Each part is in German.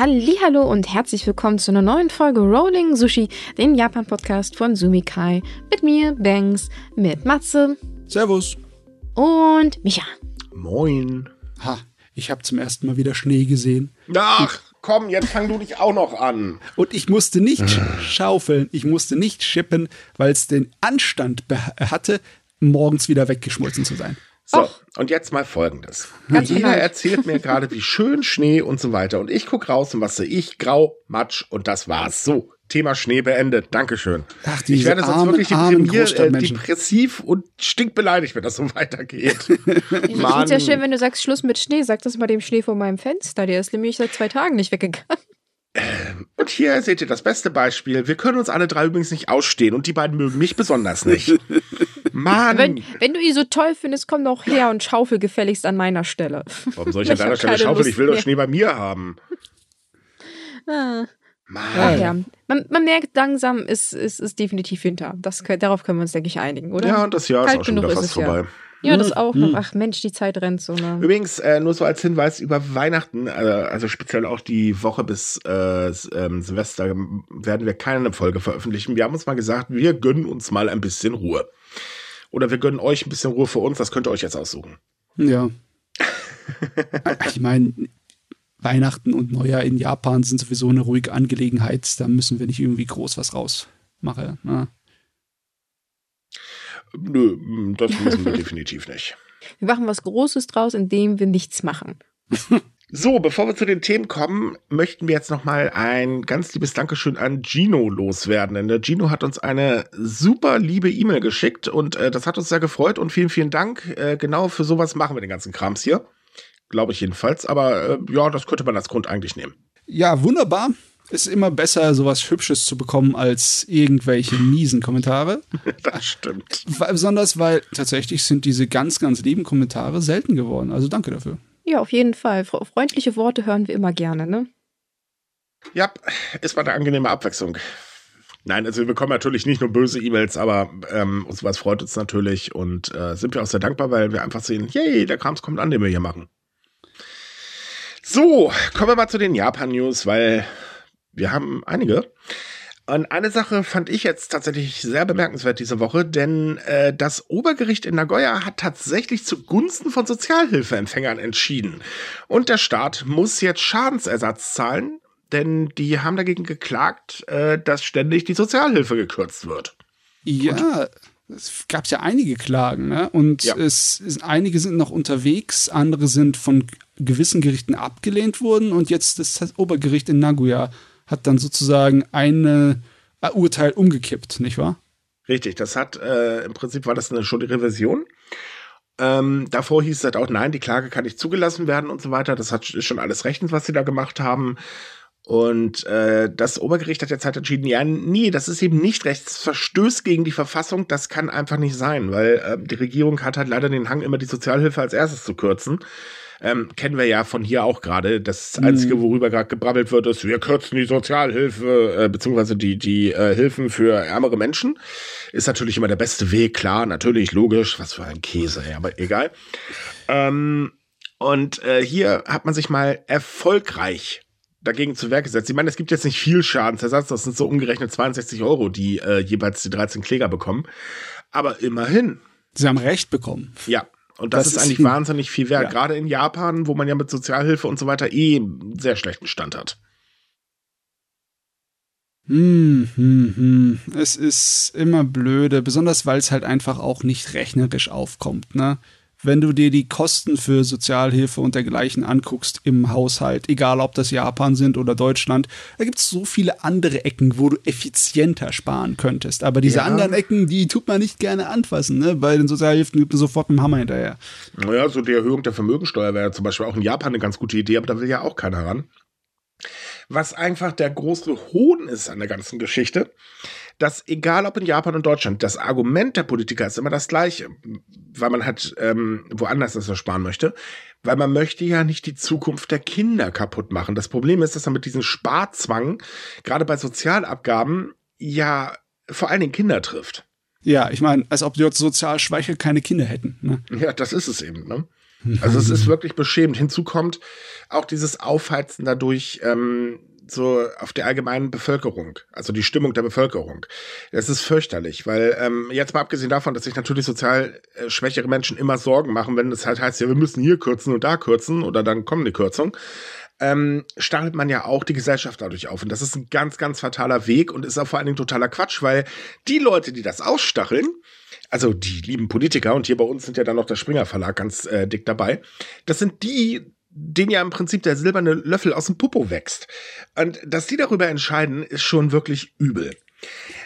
Hallo und herzlich willkommen zu einer neuen Folge Rolling Sushi, dem Japan-Podcast von Sumikai. Mit mir, Banks, mit Matze. Servus. Und Micha. Moin. Ha, ich habe zum ersten Mal wieder Schnee gesehen. Ach, komm, jetzt fang du dich auch noch an. Und ich musste nicht schaufeln, ich musste nicht schippen, weil es den Anstand hatte, morgens wieder weggeschmolzen zu sein. So, Och. und jetzt mal folgendes. Ganz Jeder genau. erzählt mir gerade, wie schön Schnee und so weiter. Und ich gucke raus und was sehe ich? Grau, Matsch und das war's. So, Thema Schnee beendet. Dankeschön. Ach, ich werde sonst armen, wirklich deprimiert, äh, depressiv und stinkbeleidigt, wenn das so weitergeht. ich finde es ja schön, wenn du sagst Schluss mit Schnee. Sag das mal dem Schnee vor meinem Fenster. Der ist nämlich seit zwei Tagen nicht weggegangen. Ähm, und hier seht ihr das beste Beispiel. Wir können uns alle drei übrigens nicht ausstehen und die beiden mögen mich besonders nicht. Mann! Wenn, wenn du ihn so toll findest, komm doch her und schaufel gefälligst an meiner Stelle. Warum soll ich an deiner Stelle schaufeln? Ich will doch Schnee bei mir haben. Ah. Mann. Ja. Man, man, merkt langsam, ist, ist, ist definitiv hinter. Das, darauf können wir uns, denke ich, einigen, oder? Ja, und das Jahr Kalt ist auch schon wieder fast vorbei. Ja. Ja, das auch noch. Ach Mensch, die Zeit rennt so. Ne? Übrigens, äh, nur so als Hinweis über Weihnachten, äh, also speziell auch die Woche bis äh, ähm, Silvester, werden wir keine Folge veröffentlichen. Wir haben uns mal gesagt, wir gönnen uns mal ein bisschen Ruhe. Oder wir gönnen euch ein bisschen Ruhe für uns, das könnt ihr euch jetzt aussuchen. Ja. ich meine, Weihnachten und Neujahr in Japan sind sowieso eine ruhige Angelegenheit. Da müssen wir nicht irgendwie groß was rausmachen. Ne? Nö, das müssen wir definitiv nicht. Wir machen was Großes draus, indem wir nichts machen. So, bevor wir zu den Themen kommen, möchten wir jetzt nochmal ein ganz liebes Dankeschön an Gino loswerden. Denn der Gino hat uns eine super liebe E-Mail geschickt und äh, das hat uns sehr gefreut und vielen, vielen Dank. Äh, genau für sowas machen wir den ganzen Krams hier. Glaube ich jedenfalls. Aber äh, ja, das könnte man als Grund eigentlich nehmen. Ja, wunderbar ist immer besser, sowas Hübsches zu bekommen, als irgendwelche miesen Kommentare. Das stimmt. Besonders, weil tatsächlich sind diese ganz, ganz lieben Kommentare selten geworden. Also danke dafür. Ja, auf jeden Fall. Freundliche Worte hören wir immer gerne, ne? Ja, ist mal eine angenehme Abwechslung. Nein, also wir bekommen natürlich nicht nur böse E-Mails, aber ähm, sowas freut uns natürlich und äh, sind wir auch sehr dankbar, weil wir einfach sehen, yay, der Krams kommt an, den wir hier machen. So, kommen wir mal zu den Japan-News, weil wir haben einige. Und eine Sache fand ich jetzt tatsächlich sehr bemerkenswert diese Woche, denn äh, das Obergericht in Nagoya hat tatsächlich zugunsten von Sozialhilfeempfängern entschieden. Und der Staat muss jetzt Schadensersatz zahlen, denn die haben dagegen geklagt, äh, dass ständig die Sozialhilfe gekürzt wird. Ja, es gab ja einige Klagen, ne? Und ja. es, es, einige sind noch unterwegs, andere sind von gewissen Gerichten abgelehnt worden und jetzt ist das Obergericht in Nagoya hat dann sozusagen ein äh, Urteil umgekippt, nicht wahr? Richtig, das hat äh, im Prinzip war das eine, schon die Revision. Ähm, davor hieß es halt auch, nein, die Klage kann nicht zugelassen werden und so weiter. Das hat schon alles rechtens, was sie da gemacht haben. Und äh, das Obergericht hat jetzt halt entschieden, ja, nee, das ist eben nicht Rechtsverstöß gegen die Verfassung, das kann einfach nicht sein, weil äh, die Regierung hat halt leider den Hang, immer die Sozialhilfe als erstes zu kürzen ähm, kennen wir ja von hier auch gerade. Das Einzige, mhm. worüber gerade gebrabbelt wird, ist, wir kürzen die Sozialhilfe, äh, beziehungsweise die, die äh, Hilfen für ärmere Menschen. Ist natürlich immer der beste Weg, klar, natürlich, logisch, was für ein Käse, ja, aber egal. Ähm, und äh, hier hat man sich mal erfolgreich dagegen zu Werk gesetzt. Ich meine, es gibt jetzt nicht viel Schadensersatz, das sind so umgerechnet 62 Euro, die äh, jeweils die 13 Kläger bekommen. Aber immerhin. Sie haben Recht bekommen. Ja, und das, das ist eigentlich wahnsinnig viel wert. Ja. Gerade in Japan, wo man ja mit Sozialhilfe und so weiter eh einen sehr schlechten Stand hat. Hm, hm, hm. Es ist immer blöde, besonders weil es halt einfach auch nicht rechnerisch aufkommt, ne? Wenn du dir die Kosten für Sozialhilfe und dergleichen anguckst im Haushalt, egal ob das Japan sind oder Deutschland, da gibt es so viele andere Ecken, wo du effizienter sparen könntest. Aber diese ja. anderen Ecken, die tut man nicht gerne anfassen. Ne? Bei den Sozialhilfen gibt man sofort mit dem Hammer hinterher. Naja, so die Erhöhung der Vermögensteuer wäre zum Beispiel auch in Japan eine ganz gute Idee, aber da will ja auch keiner ran. Was einfach der große Hohn ist an der ganzen Geschichte, dass egal ob in Japan und Deutschland, das Argument der Politiker ist immer das gleiche, weil man halt ähm, woanders das sparen möchte, weil man möchte ja nicht die Zukunft der Kinder kaputt machen. Das Problem ist, dass man mit diesem Sparzwang, gerade bei Sozialabgaben, ja vor allen Dingen Kinder trifft. Ja, ich meine, als ob die sozial Schwäche keine Kinder hätten. Ne? Ja, das ist es eben. Ne? Also es ist wirklich beschämend. Hinzu kommt auch dieses Aufheizen dadurch ähm, so auf der allgemeinen Bevölkerung, also die Stimmung der Bevölkerung. Das ist fürchterlich, weil ähm, jetzt mal abgesehen davon, dass sich natürlich sozial äh, schwächere Menschen immer Sorgen machen, wenn es halt heißt, ja, wir müssen hier kürzen und da kürzen oder dann kommt eine Kürzung ähm, stachelt man ja auch die Gesellschaft dadurch auf. Und das ist ein ganz, ganz fataler Weg und ist auch vor allen Dingen totaler Quatsch, weil die Leute, die das ausstacheln, also die lieben Politiker, und hier bei uns sind ja dann noch der Springer Verlag ganz äh, dick dabei, das sind die, denen ja im Prinzip der silberne Löffel aus dem Popo wächst. Und dass die darüber entscheiden, ist schon wirklich übel.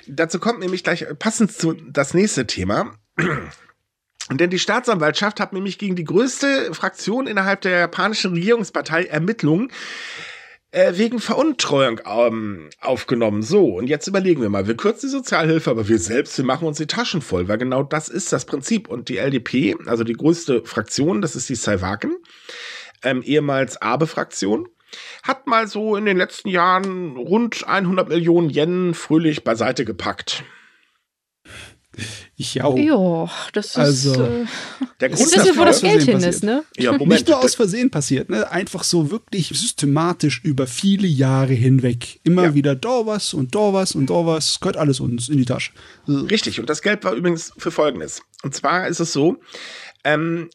Dazu kommt nämlich gleich passend zu das nächste Thema. Denn die Staatsanwaltschaft hat nämlich gegen die größte Fraktion innerhalb der japanischen Regierungspartei Ermittlungen äh, wegen Veruntreuung ähm, aufgenommen. So, und jetzt überlegen wir mal, wir kürzen die Sozialhilfe, aber wir selbst, wir machen uns die Taschen voll, weil genau das ist das Prinzip. Und die LDP, also die größte Fraktion, das ist die Saiwaken, ähm, ehemals Abe-Fraktion, hat mal so in den letzten Jahren rund 100 Millionen Yen fröhlich beiseite gepackt. Ja, jo, das ist. Also, äh, der Grund ist dafür, wo das Geld hin ist, ne? Ja, Moment, Nicht nur aus Versehen passiert, ne? Einfach so wirklich systematisch über viele Jahre hinweg. Immer ja. wieder da was und da was und da was. Gehört alles uns in die Tasche. Richtig, und das Geld war übrigens für Folgendes. Und zwar ist es so, ähm,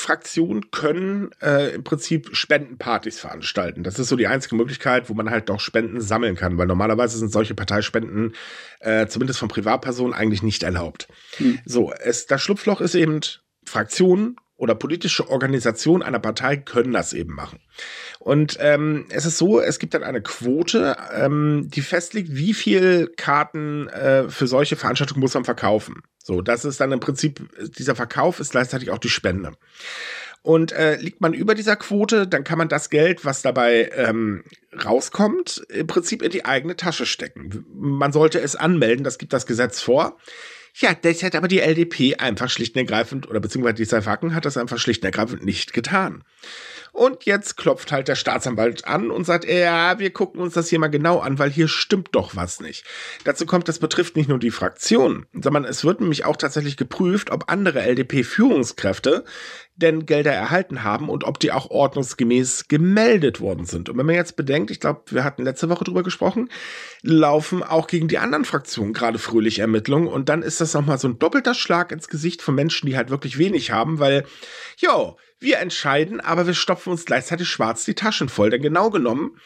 Fraktionen können äh, im Prinzip Spendenpartys veranstalten. Das ist so die einzige Möglichkeit, wo man halt doch Spenden sammeln kann, weil normalerweise sind solche Parteispenden äh, zumindest von Privatpersonen eigentlich nicht erlaubt. Hm. So, es, das Schlupfloch ist eben Fraktionen oder politische Organisationen einer Partei können das eben machen. Und ähm, es ist so, es gibt dann eine Quote, ähm, die festlegt, wie viel Karten äh, für solche Veranstaltungen muss man verkaufen. So, das ist dann im Prinzip, dieser Verkauf ist gleichzeitig auch die Spende. Und äh, liegt man über dieser Quote, dann kann man das Geld, was dabei ähm, rauskommt, im Prinzip in die eigene Tasche stecken. Man sollte es anmelden, das gibt das Gesetz vor. Ja, das hat aber die LDP einfach schlicht und ergreifend, oder beziehungsweise die Seifaken hat das einfach schlicht und ergreifend nicht getan. Und jetzt klopft halt der Staatsanwalt an und sagt, ja, wir gucken uns das hier mal genau an, weil hier stimmt doch was nicht. Dazu kommt, das betrifft nicht nur die Fraktion, sondern es wird nämlich auch tatsächlich geprüft, ob andere LDP-Führungskräfte denn Gelder erhalten haben und ob die auch ordnungsgemäß gemeldet worden sind. Und wenn man jetzt bedenkt, ich glaube, wir hatten letzte Woche drüber gesprochen, laufen auch gegen die anderen Fraktionen gerade fröhlich Ermittlungen und dann ist das nochmal so ein doppelter Schlag ins Gesicht von Menschen, die halt wirklich wenig haben, weil, jo, wir entscheiden, aber wir stopfen uns gleichzeitig schwarz die Taschen voll. Denn genau genommen,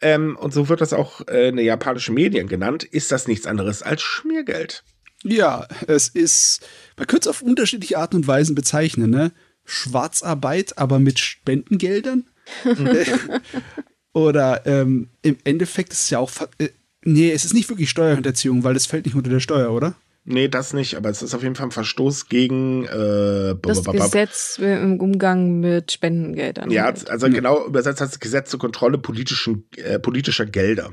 ähm, und so wird das auch äh, in den japanischen Medien genannt, ist das nichts anderes als Schmiergeld. Ja, es ist, man könnte es auf unterschiedliche Arten und Weisen bezeichnen, ne? Schwarzarbeit, aber mit Spendengeldern. Oder ähm, im Endeffekt ist es ja auch, äh, nee, es ist nicht wirklich Steuerhinterziehung, weil es fällt nicht unter der Steuer, oder? Nee, das nicht, aber es ist auf jeden Fall ein Verstoß gegen äh, das Gesetz im Umgang mit Spendengeldern. Ja, also genau übersetzt heißt das Gesetz zur Kontrolle politischen, äh, politischer Gelder.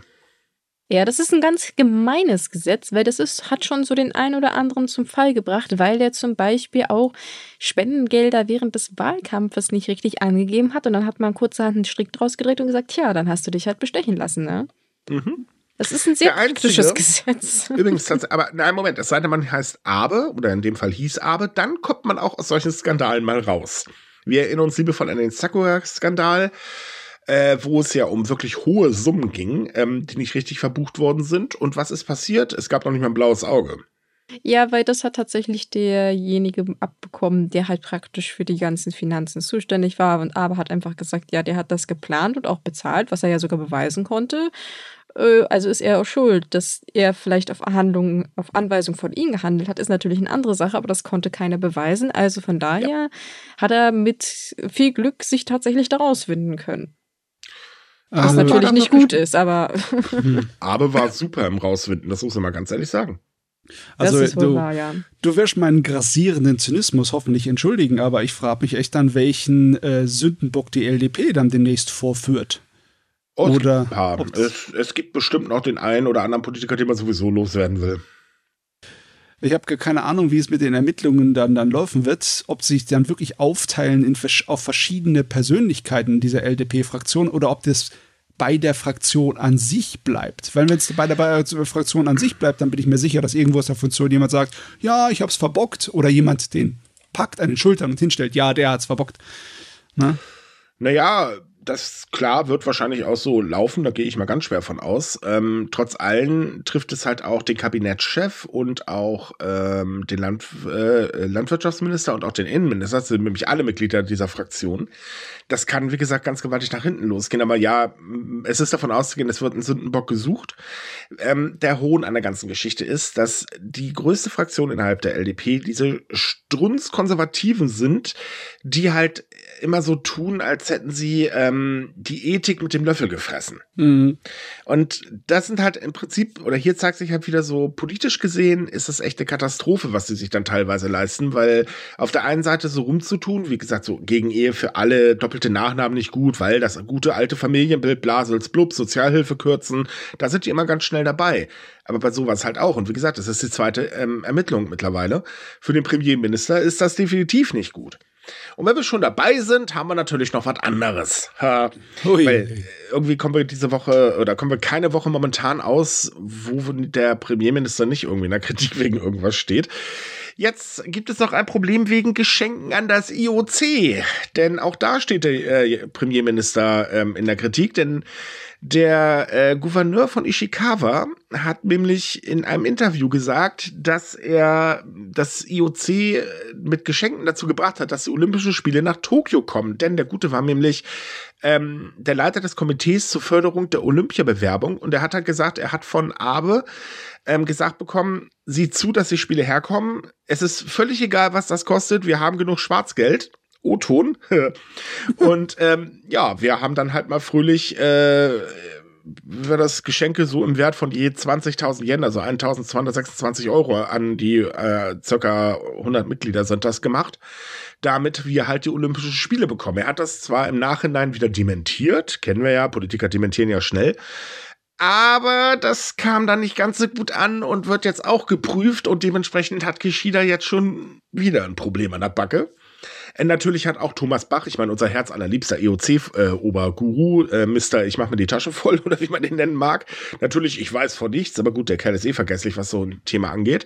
Ja, das ist ein ganz gemeines Gesetz, weil das ist, hat schon so den einen oder anderen zum Fall gebracht, weil der zum Beispiel auch Spendengelder während des Wahlkampfes nicht richtig angegeben hat und dann hat man kurzerhand einen Strick draus gedreht und gesagt, tja, dann hast du dich halt bestechen lassen, ne? Mhm. Das ist ein sehr praktisches Gesetz. Übrigens, aber nein, Moment, es sei denn, man heißt Abe, oder in dem Fall hieß Abe, dann kommt man auch aus solchen Skandalen mal raus. Wir erinnern uns liebevoll an den Sakura-Skandal, äh, wo es ja um wirklich hohe Summen ging, ähm, die nicht richtig verbucht worden sind. Und was ist passiert? Es gab noch nicht mal ein blaues Auge. Ja, weil das hat tatsächlich derjenige abbekommen, der halt praktisch für die ganzen Finanzen zuständig war. Und aber hat einfach gesagt, ja, der hat das geplant und auch bezahlt, was er ja sogar beweisen konnte. Äh, also ist er auch schuld, dass er vielleicht auf Handlungen, auf Anweisung von ihm gehandelt hat, ist natürlich eine andere Sache, aber das konnte keiner beweisen. Also von daher ja. hat er mit viel Glück sich tatsächlich daraus winden können. Was also, natürlich nicht gut ist, aber. aber war super im Rauswinden, das muss man mal ganz ehrlich sagen. Also du, wahr, ja. du wirst meinen grassierenden Zynismus hoffentlich entschuldigen, aber ich frage mich echt an, welchen äh, Sündenbock die LDP dann demnächst vorführt. Oh, oder es, es, es, gibt bestimmt noch den einen oder anderen Politiker, den man sowieso loswerden will. Ich habe keine Ahnung, wie es mit den Ermittlungen dann, dann laufen wird, ob sie sich dann wirklich aufteilen in, auf verschiedene Persönlichkeiten dieser LDP-Fraktion oder ob das bei der Fraktion an sich bleibt. Weil wenn es bei der, bei der Fraktion an sich bleibt, dann bin ich mir sicher, dass irgendwo aus der Funktion jemand sagt, ja, ich habe es verbockt oder jemand den packt an den Schultern und hinstellt, ja, der hat's verbockt. Na? Naja, das klar wird wahrscheinlich auch so laufen, da gehe ich mal ganz schwer von aus. Ähm, trotz allem trifft es halt auch den Kabinettschef und auch ähm, den Land, äh, Landwirtschaftsminister und auch den Innenminister, das sind nämlich alle Mitglieder dieser Fraktion. Das kann, wie gesagt, ganz gewaltig nach hinten losgehen. Aber ja, es ist davon auszugehen, es wird ein Sündenbock gesucht. Ähm, der Hohn an der ganzen Geschichte ist, dass die größte Fraktion innerhalb der LDP diese Strunzkonservativen sind, die halt immer so tun, als hätten sie ähm, die Ethik mit dem Löffel gefressen. Mhm. Und das sind halt im Prinzip, oder hier zeigt sich halt wieder so, politisch gesehen ist das echt eine Katastrophe, was sie sich dann teilweise leisten, weil auf der einen Seite so rumzutun, wie gesagt, so gegen Ehe für alle, doppelte Nachnamen nicht gut, weil das gute alte Familienbild, Blasels, Blub, Sozialhilfe kürzen, da sind die immer ganz schnell dabei. Aber bei sowas halt auch. Und wie gesagt, das ist die zweite ähm, Ermittlung mittlerweile. Für den Premierminister ist das definitiv nicht gut. Und wenn wir schon dabei sind, haben wir natürlich noch was anderes. Ha, weil irgendwie kommen wir diese Woche oder kommen wir keine Woche momentan aus, wo der Premierminister nicht irgendwie in der Kritik wegen irgendwas steht. Jetzt gibt es noch ein Problem wegen Geschenken an das IOC. Denn auch da steht der äh, Premierminister ähm, in der Kritik, denn der äh, Gouverneur von Ishikawa hat nämlich in einem Interview gesagt, dass er das IOC äh, mit Geschenken dazu gebracht hat, dass die Olympischen Spiele nach Tokio kommen. Denn der Gute war nämlich ähm, der Leiter des Komitees zur Förderung der Olympiabewerbung und er hat halt gesagt, er hat von Abe ähm, gesagt bekommen, sieh zu, dass die Spiele herkommen. Es ist völlig egal, was das kostet. Wir haben genug Schwarzgeld. O-Ton. und ähm, ja, wir haben dann halt mal fröhlich äh, wir das Geschenke so im Wert von je 20.000 Yen, also 1.226 Euro an die äh, circa 100 Mitglieder sind das gemacht, damit wir halt die Olympischen Spiele bekommen. Er hat das zwar im Nachhinein wieder dementiert, kennen wir ja, Politiker dementieren ja schnell, aber das kam dann nicht ganz so gut an und wird jetzt auch geprüft und dementsprechend hat Kishida jetzt schon wieder ein Problem an der Backe. Äh, natürlich hat auch Thomas Bach, ich meine, unser Herz allerliebster EOC-Oberguru, äh, äh, Mister, ich mach mir die Tasche voll oder wie man den nennen mag. Natürlich, ich weiß von nichts, aber gut, der Kerl ist eh vergesslich, was so ein Thema angeht.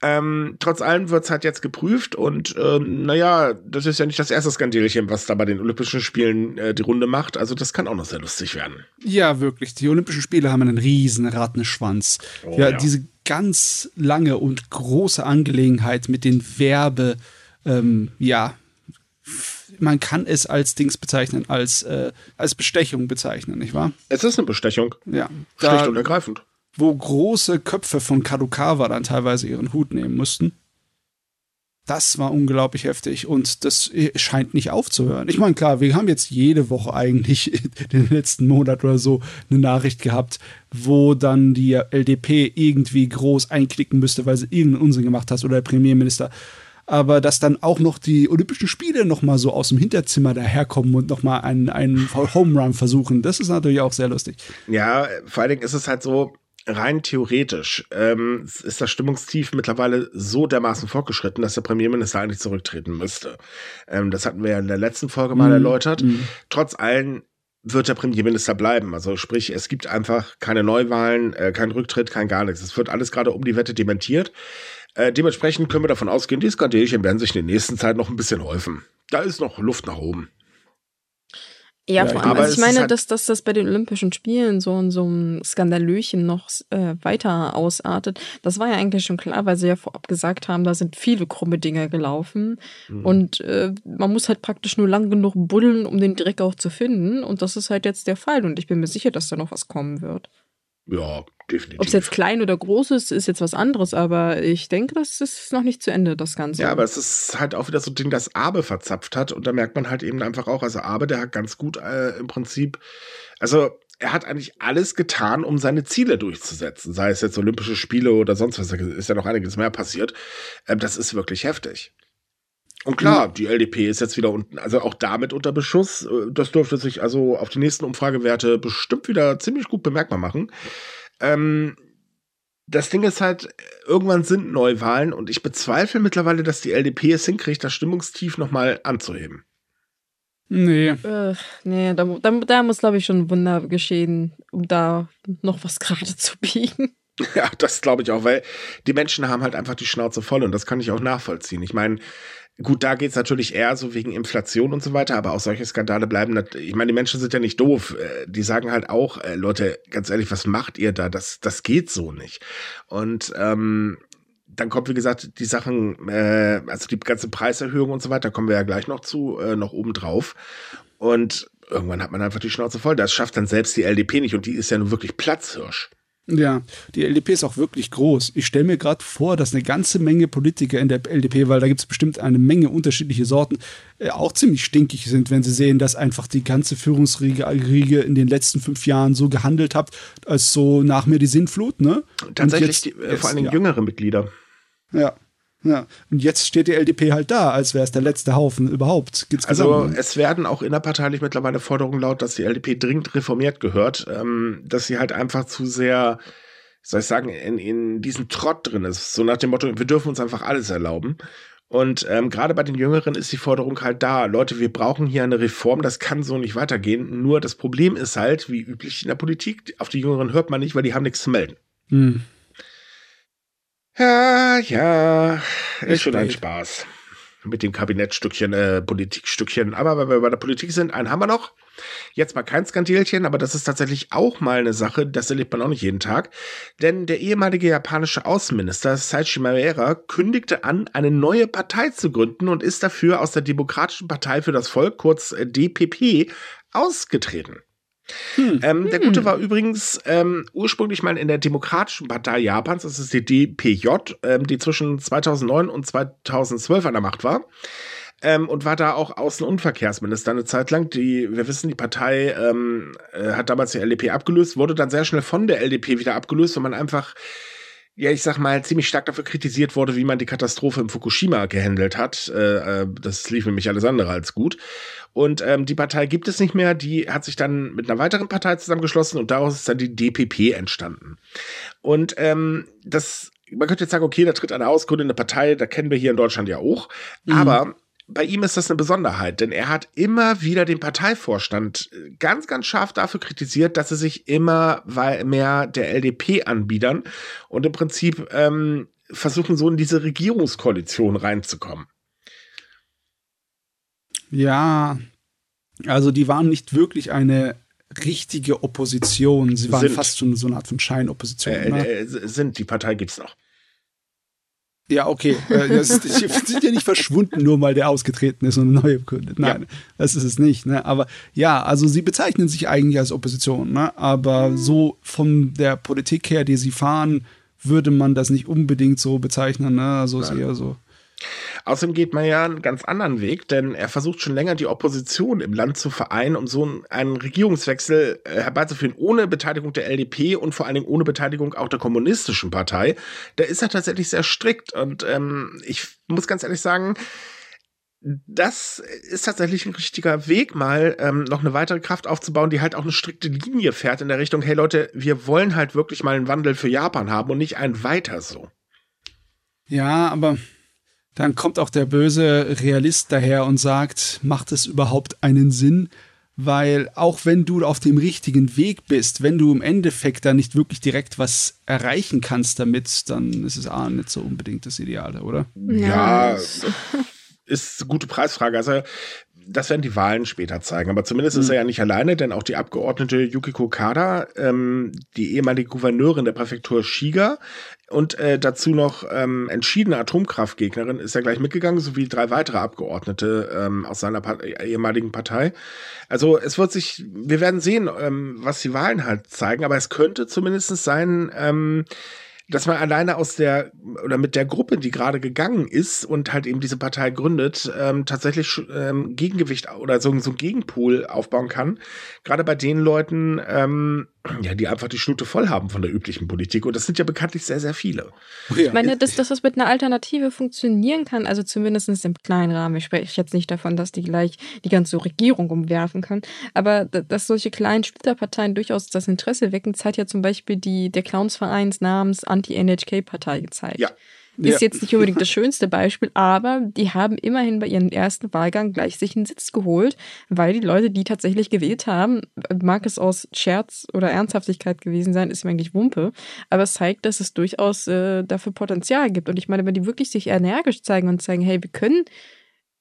Ähm, trotz allem wird's halt jetzt geprüft und ähm, naja, das ist ja nicht das erste Skandälchen, was da bei den Olympischen Spielen äh, die Runde macht. Also das kann auch noch sehr lustig werden. Ja, wirklich. Die Olympischen Spiele haben einen riesen Rattenschwanz. Oh, ja, ja, diese ganz lange und große Angelegenheit mit den Werbe, ähm, ja, man kann es als Dings bezeichnen, als, äh, als Bestechung bezeichnen, nicht wahr? Es ist eine Bestechung. Ja. Schlicht und ergreifend. Wo große Köpfe von Kadokawa dann teilweise ihren Hut nehmen mussten. Das war unglaublich heftig und das scheint nicht aufzuhören. Ich meine, klar, wir haben jetzt jede Woche eigentlich den letzten Monat oder so eine Nachricht gehabt, wo dann die LDP irgendwie groß einklicken müsste, weil sie irgendeinen Unsinn gemacht hat oder der Premierminister aber dass dann auch noch die Olympischen Spiele noch mal so aus dem Hinterzimmer daherkommen und noch mal einen, einen Home Run versuchen, das ist natürlich auch sehr lustig. Ja, vor allen Dingen ist es halt so, rein theoretisch ähm, ist das Stimmungstief mittlerweile so dermaßen fortgeschritten, dass der Premierminister eigentlich zurücktreten müsste. Ähm, das hatten wir ja in der letzten Folge mal mm, erläutert. Mm. Trotz allem wird der Premierminister bleiben. Also sprich, es gibt einfach keine Neuwahlen, äh, kein Rücktritt, kein gar nichts. Es wird alles gerade um die Wette dementiert. Äh, dementsprechend können wir davon ausgehen, die Skandälchen werden sich in der nächsten Zeit noch ein bisschen häufen. Da ist noch Luft nach oben. Ja, vor allem, also ich meine, halt dass, dass das bei den Olympischen Spielen so in so einem Skandalöchen noch äh, weiter ausartet, das war ja eigentlich schon klar, weil sie ja vorab gesagt haben, da sind viele krumme Dinge gelaufen. Mhm. Und äh, man muss halt praktisch nur lang genug buddeln, um den Dreck auch zu finden. Und das ist halt jetzt der Fall. Und ich bin mir sicher, dass da noch was kommen wird. Ja, definitiv. Ob es jetzt klein oder groß ist, ist jetzt was anderes, aber ich denke, das ist noch nicht zu Ende, das Ganze. Ja, aber es ist halt auch wieder so ein Ding, das Abe verzapft hat und da merkt man halt eben einfach auch, also Abe, der hat ganz gut äh, im Prinzip, also er hat eigentlich alles getan, um seine Ziele durchzusetzen, sei es jetzt Olympische Spiele oder sonst was, ist ja noch einiges mehr passiert. Ähm, das ist wirklich heftig. Und klar, die LDP ist jetzt wieder unten, also auch damit unter Beschuss. Äh, das dürfte sich also auf die nächsten Umfragewerte bestimmt wieder ziemlich gut bemerkbar machen. Ähm, das Ding ist halt, irgendwann sind Neuwahlen und ich bezweifle mittlerweile, dass die LDP es hinkriegt, das Stimmungstief nochmal anzuheben. Nee. Äh, nee, da, da, da muss, glaube ich, schon ein Wunder geschehen, um da noch was gerade zu biegen. Ja, das glaube ich auch, weil die Menschen haben halt einfach die Schnauze voll und das kann ich auch nachvollziehen. Ich meine, Gut, da geht's natürlich eher so wegen Inflation und so weiter, aber auch solche Skandale bleiben. Ich meine, die Menschen sind ja nicht doof. Äh, die sagen halt auch, äh, Leute, ganz ehrlich, was macht ihr da? Das, das geht so nicht. Und ähm, dann kommt, wie gesagt, die Sachen, äh, also die ganze Preiserhöhung und so weiter, kommen wir ja gleich noch zu, äh, noch oben drauf. Und irgendwann hat man einfach die Schnauze voll. Das schafft dann selbst die LDP nicht und die ist ja nun wirklich Platzhirsch. Ja, die LDP ist auch wirklich groß. Ich stelle mir gerade vor, dass eine ganze Menge Politiker in der LDP, weil da gibt es bestimmt eine Menge unterschiedliche Sorten, äh, auch ziemlich stinkig sind, wenn sie sehen, dass einfach die ganze Führungsriege in den letzten fünf Jahren so gehandelt hat, als so nach mir die Sinnflut, ne? Tatsächlich, jetzt, die, äh, vor allem ja. jüngere Mitglieder. Ja, ja, und jetzt steht die LDP halt da, als wäre es der letzte Haufen überhaupt. also es werden auch innerparteilich mittlerweile Forderungen laut, dass die LDP dringend reformiert gehört, ähm, dass sie halt einfach zu sehr, soll ich sagen, in, in diesem Trott drin ist. So nach dem Motto, wir dürfen uns einfach alles erlauben. Und ähm, gerade bei den Jüngeren ist die Forderung halt da, Leute, wir brauchen hier eine Reform, das kann so nicht weitergehen. Nur das Problem ist halt, wie üblich in der Politik, auf die Jüngeren hört man nicht, weil die haben nichts zu melden. Hm. Ja, ja, ist schon ein Spaß. Mit dem Kabinettstückchen, äh, Politikstückchen. Aber wenn wir bei der Politik sind, einen haben wir noch. Jetzt mal kein Skandälchen, aber das ist tatsächlich auch mal eine Sache, das erlebt man auch nicht jeden Tag. Denn der ehemalige japanische Außenminister Saichi Maera kündigte an, eine neue Partei zu gründen und ist dafür aus der Demokratischen Partei für das Volk, kurz DPP, ausgetreten. Hm. Ähm, der Gute hm. war übrigens ähm, ursprünglich mal in der Demokratischen Partei Japans, das ist die DPJ, ähm, die zwischen 2009 und 2012 an der Macht war. Ähm, und war da auch Außen- und Verkehrsminister eine Zeit lang. Die, wir wissen, die Partei ähm, äh, hat damals die LDP abgelöst, wurde dann sehr schnell von der LDP wieder abgelöst, weil man einfach ja, ich sag mal, ziemlich stark dafür kritisiert wurde, wie man die Katastrophe im Fukushima gehandelt hat. Äh, äh, das lief nämlich alles andere als gut. Und ähm, die Partei gibt es nicht mehr. Die hat sich dann mit einer weiteren Partei zusammengeschlossen und daraus ist dann die DPP entstanden. Und ähm, das, man könnte jetzt sagen, okay, da tritt eine aus, gründet eine Partei, da kennen wir hier in Deutschland ja auch. Mhm. Aber bei ihm ist das eine Besonderheit, denn er hat immer wieder den Parteivorstand äh, ganz, ganz scharf dafür kritisiert, dass sie sich immer mehr der LDP anbiedern und im Prinzip ähm, versuchen, so in diese Regierungskoalition reinzukommen. Ja, also die waren nicht wirklich eine richtige Opposition. Sie waren sind. fast schon so eine Art von Scheinopposition. Äh, ne? äh, sind, die Partei gibt's noch. Ja, okay. Äh, das ist, sind ja nicht verschwunden, nur weil der ausgetreten ist und eine neue begründet. Nein, ja. das ist es nicht. Ne? Aber ja, also sie bezeichnen sich eigentlich als Opposition. Ne? Aber so von der Politik her, die sie fahren, würde man das nicht unbedingt so bezeichnen. Ne? Also ist eher so. Außerdem geht man ja einen ganz anderen Weg, denn er versucht schon länger die Opposition im Land zu vereinen, um so einen Regierungswechsel äh, herbeizuführen, ohne Beteiligung der LDP und vor allen Dingen ohne Beteiligung auch der kommunistischen Partei. Da ist er tatsächlich sehr strikt und ähm, ich muss ganz ehrlich sagen, das ist tatsächlich ein richtiger Weg, mal ähm, noch eine weitere Kraft aufzubauen, die halt auch eine strikte Linie fährt in der Richtung, hey Leute, wir wollen halt wirklich mal einen Wandel für Japan haben und nicht ein weiter so. Ja, aber dann kommt auch der böse Realist daher und sagt, macht es überhaupt einen Sinn? Weil auch wenn du auf dem richtigen Weg bist, wenn du im Endeffekt da nicht wirklich direkt was erreichen kannst damit, dann ist es A nicht so unbedingt das Ideale, oder? Ja, ja ist eine gute Preisfrage. Also das werden die Wahlen später zeigen. Aber zumindest mhm. ist er ja nicht alleine, denn auch die Abgeordnete Yukiko Kada, ähm, die ehemalige Gouverneurin der Präfektur Shiga und äh, dazu noch ähm, entschiedene Atomkraftgegnerin ist ja gleich mitgegangen, sowie drei weitere Abgeordnete ähm, aus seiner pa ehemaligen Partei. Also es wird sich, wir werden sehen, ähm, was die Wahlen halt zeigen, aber es könnte zumindest sein, ähm, dass man alleine aus der oder mit der Gruppe, die gerade gegangen ist und halt eben diese Partei gründet, ähm, tatsächlich ähm, Gegengewicht oder so, so ein Gegenpol aufbauen kann. Gerade bei den Leuten, ähm, ja, die einfach die Schnute voll haben von der üblichen Politik. Und das sind ja bekanntlich sehr, sehr viele. Ich meine, dass, dass das mit einer Alternative funktionieren kann, also zumindest im kleinen Rahmen. Ich spreche jetzt nicht davon, dass die gleich die ganze Regierung umwerfen können. Aber dass solche kleinen Splitterparteien durchaus das Interesse wecken, zeigt ja zum Beispiel die, der Clownsvereins namens Anti-NHK-Partei gezeigt. Ja. Ist ja. jetzt nicht unbedingt das schönste Beispiel, aber die haben immerhin bei ihrem ersten Wahlgang gleich sich einen Sitz geholt, weil die Leute, die tatsächlich gewählt haben, mag es aus Scherz oder Ernsthaftigkeit gewesen sein, ist mir eigentlich Wumpe, aber es zeigt, dass es durchaus äh, dafür Potenzial gibt. Und ich meine, wenn die wirklich sich energisch zeigen und zeigen, hey, wir können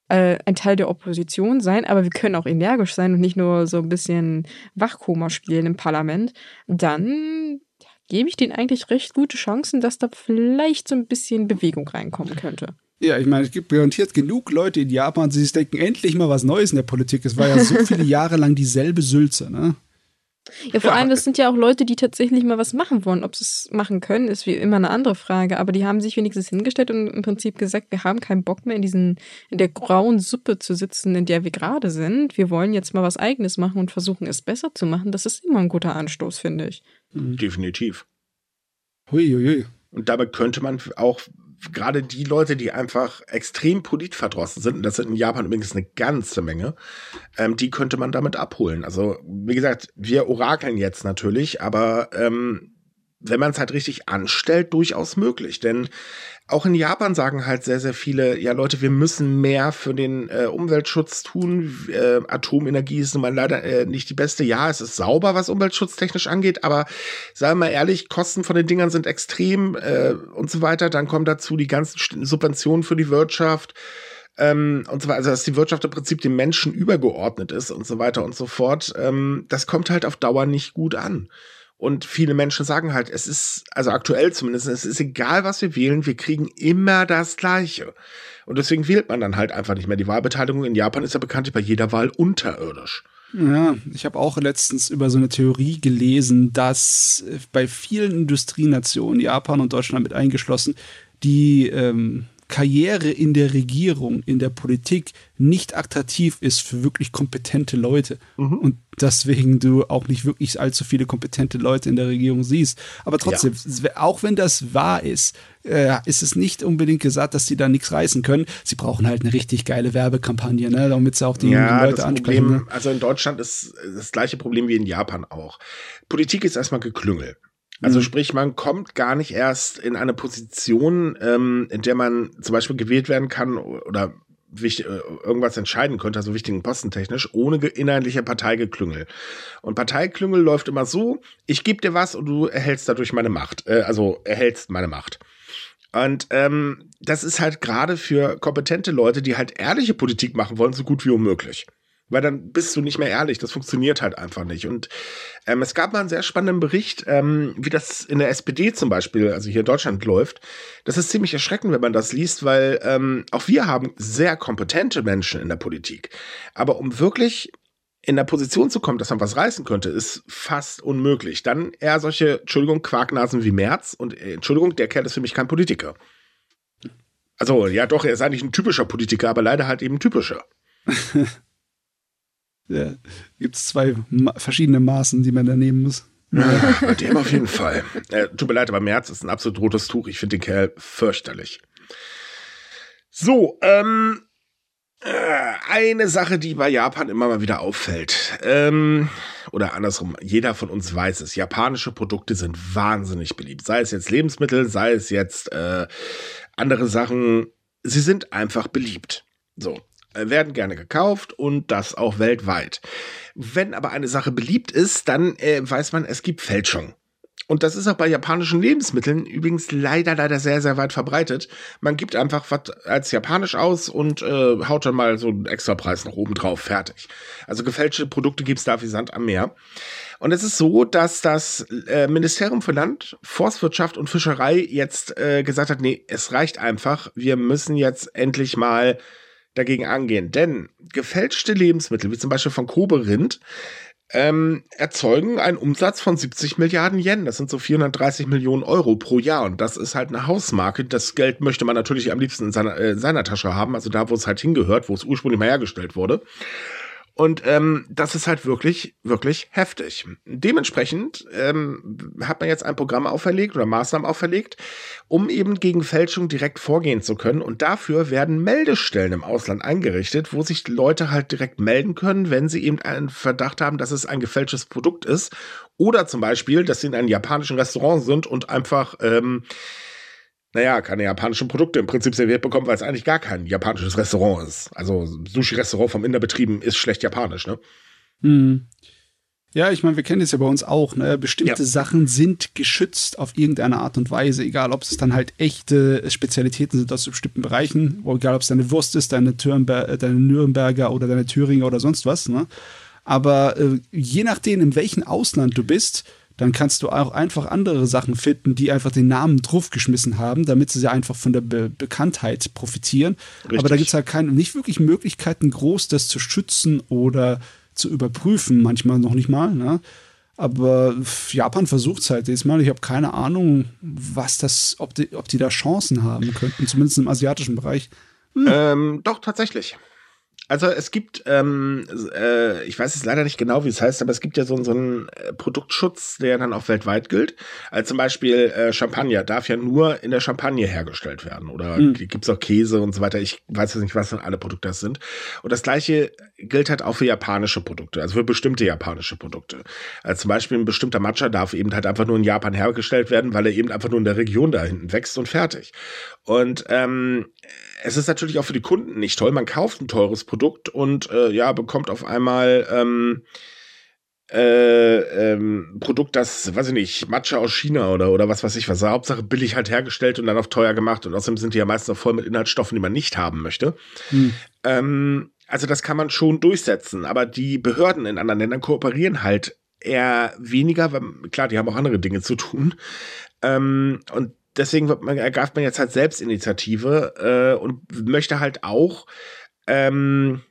äh, ein Teil der Opposition sein, aber wir können auch energisch sein und nicht nur so ein bisschen Wachkoma spielen im Parlament, dann gebe ich denen eigentlich recht gute Chancen, dass da vielleicht so ein bisschen Bewegung reinkommen könnte. Ja, ich meine, es gibt garantiert genug Leute in Japan, die sich denken, endlich mal was Neues in der Politik. Es war ja so viele Jahre lang dieselbe Sülze, ne? Ja, vor ja. allem, das sind ja auch Leute, die tatsächlich mal was machen wollen. Ob sie es machen können, ist wie immer eine andere Frage. Aber die haben sich wenigstens hingestellt und im Prinzip gesagt, wir haben keinen Bock mehr in diesen, in der grauen Suppe zu sitzen, in der wir gerade sind. Wir wollen jetzt mal was Eigenes machen und versuchen, es besser zu machen. Das ist immer ein guter Anstoß, finde ich. Mhm. Definitiv. Hui, hui, hui. Und dabei könnte man auch gerade die Leute, die einfach extrem politverdrossen sind, und das sind in Japan übrigens eine ganze Menge, ähm, die könnte man damit abholen. Also, wie gesagt, wir orakeln jetzt natürlich, aber ähm, wenn man es halt richtig anstellt, durchaus möglich. Denn auch in Japan sagen halt sehr, sehr viele, ja Leute, wir müssen mehr für den äh, Umweltschutz tun. Äh, Atomenergie ist nun mal leider äh, nicht die beste. Ja, es ist sauber, was umweltschutztechnisch angeht, aber sagen wir mal ehrlich, Kosten von den Dingern sind extrem äh, und so weiter. Dann kommen dazu die ganzen Subventionen für die Wirtschaft. Ähm, und so weiter, also dass die Wirtschaft im Prinzip dem Menschen übergeordnet ist und so weiter und so fort. Ähm, das kommt halt auf Dauer nicht gut an. Und viele Menschen sagen halt, es ist, also aktuell zumindest, es ist egal, was wir wählen, wir kriegen immer das Gleiche. Und deswegen wählt man dann halt einfach nicht mehr. Die Wahlbeteiligung in Japan ist ja bekanntlich bei jeder Wahl unterirdisch. Ja, ich habe auch letztens über so eine Theorie gelesen, dass bei vielen Industrienationen, Japan und Deutschland mit eingeschlossen, die ähm, Karriere in der Regierung, in der Politik nicht attraktiv ist für wirklich kompetente Leute. Mhm. Und deswegen du auch nicht wirklich allzu viele kompetente Leute in der Regierung siehst. Aber trotzdem, ja. auch wenn das wahr ist, äh, ist es nicht unbedingt gesagt, dass die da nichts reißen können. Sie brauchen halt eine richtig geile Werbekampagne, ne, damit sie auch die ja, Leute ansprechen. Problem, ne? Also in Deutschland ist das gleiche Problem wie in Japan auch. Politik ist erstmal Geklüngel. Also mhm. sprich, man kommt gar nicht erst in eine Position, ähm, in der man zum Beispiel gewählt werden kann oder wichtig, äh, irgendwas entscheiden könnte, also wichtigen postentechnisch, ohne inhaltliche Parteigeklüngel. Und Parteiklüngel läuft immer so, ich gebe dir was und du erhältst dadurch meine Macht. Äh, also erhältst meine Macht. Und ähm, das ist halt gerade für kompetente Leute, die halt ehrliche Politik machen wollen, so gut wie unmöglich weil dann bist du nicht mehr ehrlich. Das funktioniert halt einfach nicht. Und ähm, es gab mal einen sehr spannenden Bericht, ähm, wie das in der SPD zum Beispiel, also hier in Deutschland läuft. Das ist ziemlich erschreckend, wenn man das liest, weil ähm, auch wir haben sehr kompetente Menschen in der Politik. Aber um wirklich in der Position zu kommen, dass man was reißen könnte, ist fast unmöglich. Dann eher solche, Entschuldigung, Quarknasen wie Merz. Und äh, Entschuldigung, der Kerl ist für mich kein Politiker. Also, ja, doch, er ist eigentlich ein typischer Politiker, aber leider halt eben typischer. Ja, gibt es zwei verschiedene Maßen, die man da nehmen muss. Ja, bei dem auf jeden Fall. Äh, tut mir leid, aber März ist ein absolut rotes Tuch. Ich finde den Kerl fürchterlich. So, ähm, äh, eine Sache, die bei Japan immer mal wieder auffällt, ähm, oder andersrum, jeder von uns weiß es, japanische Produkte sind wahnsinnig beliebt. Sei es jetzt Lebensmittel, sei es jetzt äh, andere Sachen, sie sind einfach beliebt. So, werden gerne gekauft und das auch weltweit. Wenn aber eine Sache beliebt ist, dann äh, weiß man, es gibt Fälschung. Und das ist auch bei japanischen Lebensmitteln übrigens leider, leider sehr, sehr weit verbreitet. Man gibt einfach was als japanisch aus und äh, haut dann mal so einen extra Preis nach oben drauf, fertig. Also gefälschte Produkte gibt's da wie Sand am Meer. Und es ist so, dass das äh, Ministerium für Land, Forstwirtschaft und Fischerei jetzt äh, gesagt hat, nee, es reicht einfach. Wir müssen jetzt endlich mal dagegen angehen. Denn gefälschte Lebensmittel, wie zum Beispiel von Kobe Rind, ähm, erzeugen einen Umsatz von 70 Milliarden Yen. Das sind so 430 Millionen Euro pro Jahr. Und das ist halt eine Hausmarke. Das Geld möchte man natürlich am liebsten in seiner, äh, seiner Tasche haben, also da, wo es halt hingehört, wo es ursprünglich mal hergestellt wurde. Und ähm, das ist halt wirklich, wirklich heftig. Dementsprechend ähm, hat man jetzt ein Programm auferlegt oder Maßnahmen auferlegt, um eben gegen Fälschung direkt vorgehen zu können. Und dafür werden Meldestellen im Ausland eingerichtet, wo sich Leute halt direkt melden können, wenn sie eben einen Verdacht haben, dass es ein gefälschtes Produkt ist. Oder zum Beispiel, dass sie in einem japanischen Restaurant sind und einfach ähm, naja, keine japanischen Produkte im Prinzip serviert bekommen, weil es eigentlich gar kein japanisches Restaurant ist. Also Sushi-Restaurant vom Inder betrieben ist schlecht japanisch, ne? Hm. Ja, ich meine, wir kennen das ja bei uns auch. Ne? Bestimmte ja. Sachen sind geschützt auf irgendeine Art und Weise, egal ob es dann halt echte Spezialitäten sind aus bestimmten Bereichen, egal ob es deine Wurst ist, deine, Thürnber äh, deine Nürnberger oder deine Thüringer oder sonst was. Ne? Aber äh, je nachdem, in welchem Ausland du bist, dann kannst du auch einfach andere Sachen finden, die einfach den Namen draufgeschmissen haben, damit sie einfach von der Be Bekanntheit profitieren. Richtig. Aber da gibt es halt keine, nicht wirklich Möglichkeiten, groß das zu schützen oder zu überprüfen, manchmal noch nicht mal. Ne? Aber Japan versucht es halt diesmal. Ich habe keine Ahnung, was das, ob die, ob die da Chancen haben könnten, zumindest im asiatischen Bereich. Hm. Ähm, doch, tatsächlich. Also es gibt, ähm, äh, ich weiß jetzt leider nicht genau, wie es heißt, aber es gibt ja so, so einen äh, Produktschutz, der dann auch weltweit gilt. Also zum Beispiel äh, Champagner darf ja nur in der Champagne hergestellt werden. Oder mhm. gibt's auch Käse und so weiter. Ich weiß jetzt nicht, was dann alle Produkte das sind. Und das gleiche gilt halt auch für japanische Produkte, also für bestimmte japanische Produkte. Also zum Beispiel ein bestimmter Matcha darf eben halt einfach nur in Japan hergestellt werden, weil er eben einfach nur in der Region da hinten wächst und fertig. Und ähm, es ist natürlich auch für die Kunden nicht toll. Man kauft ein teures Produkt und äh, ja, bekommt auf einmal ähm, äh, ähm, Produkt, das, weiß ich nicht, Matcha aus China oder, oder was weiß ich was. Hauptsache billig halt hergestellt und dann auf teuer gemacht. Und außerdem sind die ja meistens auch voll mit Inhaltsstoffen, die man nicht haben möchte. Hm. Ähm, also das kann man schon durchsetzen. Aber die Behörden in anderen Ländern kooperieren halt eher weniger, weil klar, die haben auch andere Dinge zu tun. Ähm, und deswegen man, ergreift man jetzt halt Selbstinitiative äh, und möchte halt auch ähm,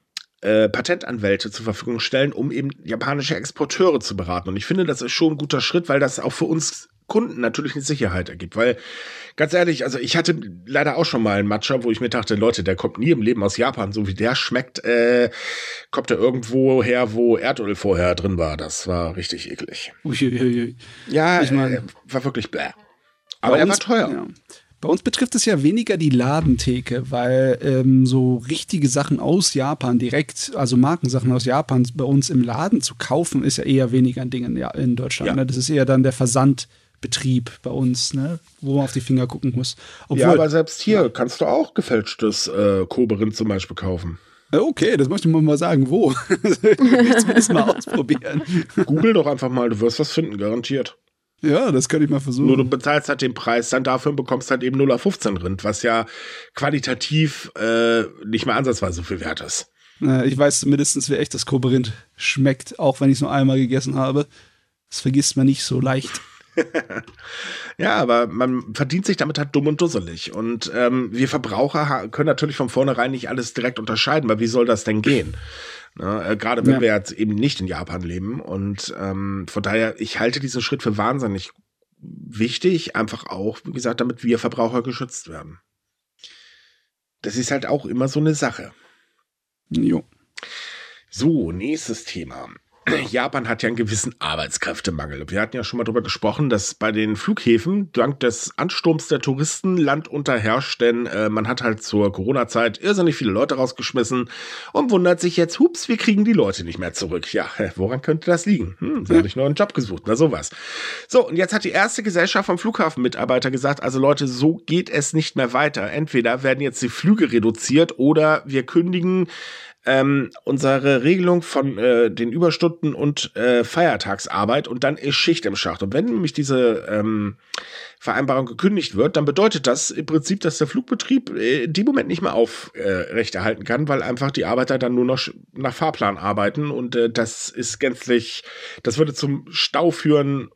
äh, Patentanwälte zur Verfügung stellen, um eben japanische Exporteure zu beraten. Und ich finde, das ist schon ein guter Schritt, weil das auch für uns Kunden natürlich eine Sicherheit ergibt. Weil, ganz ehrlich, also ich hatte leider auch schon mal einen Matcha, wo ich mir dachte, Leute, der kommt nie im Leben aus Japan, so wie der schmeckt, äh, kommt er irgendwo her, wo Erdöl vorher drin war. Das war richtig eklig. Uiuiui. Ja, ich meine, äh, war wirklich bläh. Aber er war teuer. Ja. Bei uns betrifft es ja weniger die Ladentheke, weil ähm, so richtige Sachen aus Japan direkt, also Markensachen aus Japan bei uns im Laden zu kaufen, ist ja eher weniger ein Ding in, in Deutschland. Ja. Ne? Das ist eher dann der Versandbetrieb bei uns, ne? wo man auf die Finger gucken muss. Obwohl, ja, aber selbst hier ja. kannst du auch gefälschtes äh, Koberin zum Beispiel kaufen. Äh, okay, das möchte ich mal sagen. Wo? ich will zumindest mal ausprobieren. Google doch einfach mal, du wirst was finden, garantiert. Ja, das könnte ich mal versuchen. Nur du bezahlst halt den Preis dann dafür und bekommst halt eben 0 auf 15 Rind, was ja qualitativ äh, nicht mehr ansatzweise so viel wert ist. Ich weiß mindestens, wie echt das Koberind schmeckt, auch wenn ich es nur einmal gegessen habe. Das vergisst man nicht so leicht. ja, aber man verdient sich damit halt dumm und dusselig. Und ähm, wir Verbraucher können natürlich von vornherein nicht alles direkt unterscheiden, weil wie soll das denn gehen? Ne? Äh, Gerade wenn ja. wir jetzt eben nicht in Japan leben. Und ähm, von daher, ich halte diesen Schritt für wahnsinnig wichtig, einfach auch, wie gesagt, damit wir Verbraucher geschützt werden. Das ist halt auch immer so eine Sache. Jo. So, nächstes Thema. Japan hat ja einen gewissen Arbeitskräftemangel. Wir hatten ja schon mal darüber gesprochen, dass bei den Flughäfen dank des Ansturms der Touristen Land unterherrscht, denn äh, man hat halt zur Corona-Zeit irrsinnig viele Leute rausgeschmissen und wundert sich jetzt, hups, wir kriegen die Leute nicht mehr zurück. Ja, woran könnte das liegen? Hm, ja. habe ich nur einen Job gesucht, na sowas. So, und jetzt hat die erste Gesellschaft vom Flughafenmitarbeiter gesagt, also Leute, so geht es nicht mehr weiter. Entweder werden jetzt die Flüge reduziert oder wir kündigen ähm, unsere Regelung von äh, den Überstunden und äh, Feiertagsarbeit und dann ist Schicht im Schacht. Und wenn nämlich diese ähm, Vereinbarung gekündigt wird, dann bedeutet das im Prinzip, dass der Flugbetrieb äh, in Moment nicht mehr aufrechterhalten äh, kann, weil einfach die Arbeiter dann nur noch nach Fahrplan arbeiten und äh, das ist gänzlich, das würde zum Stau führen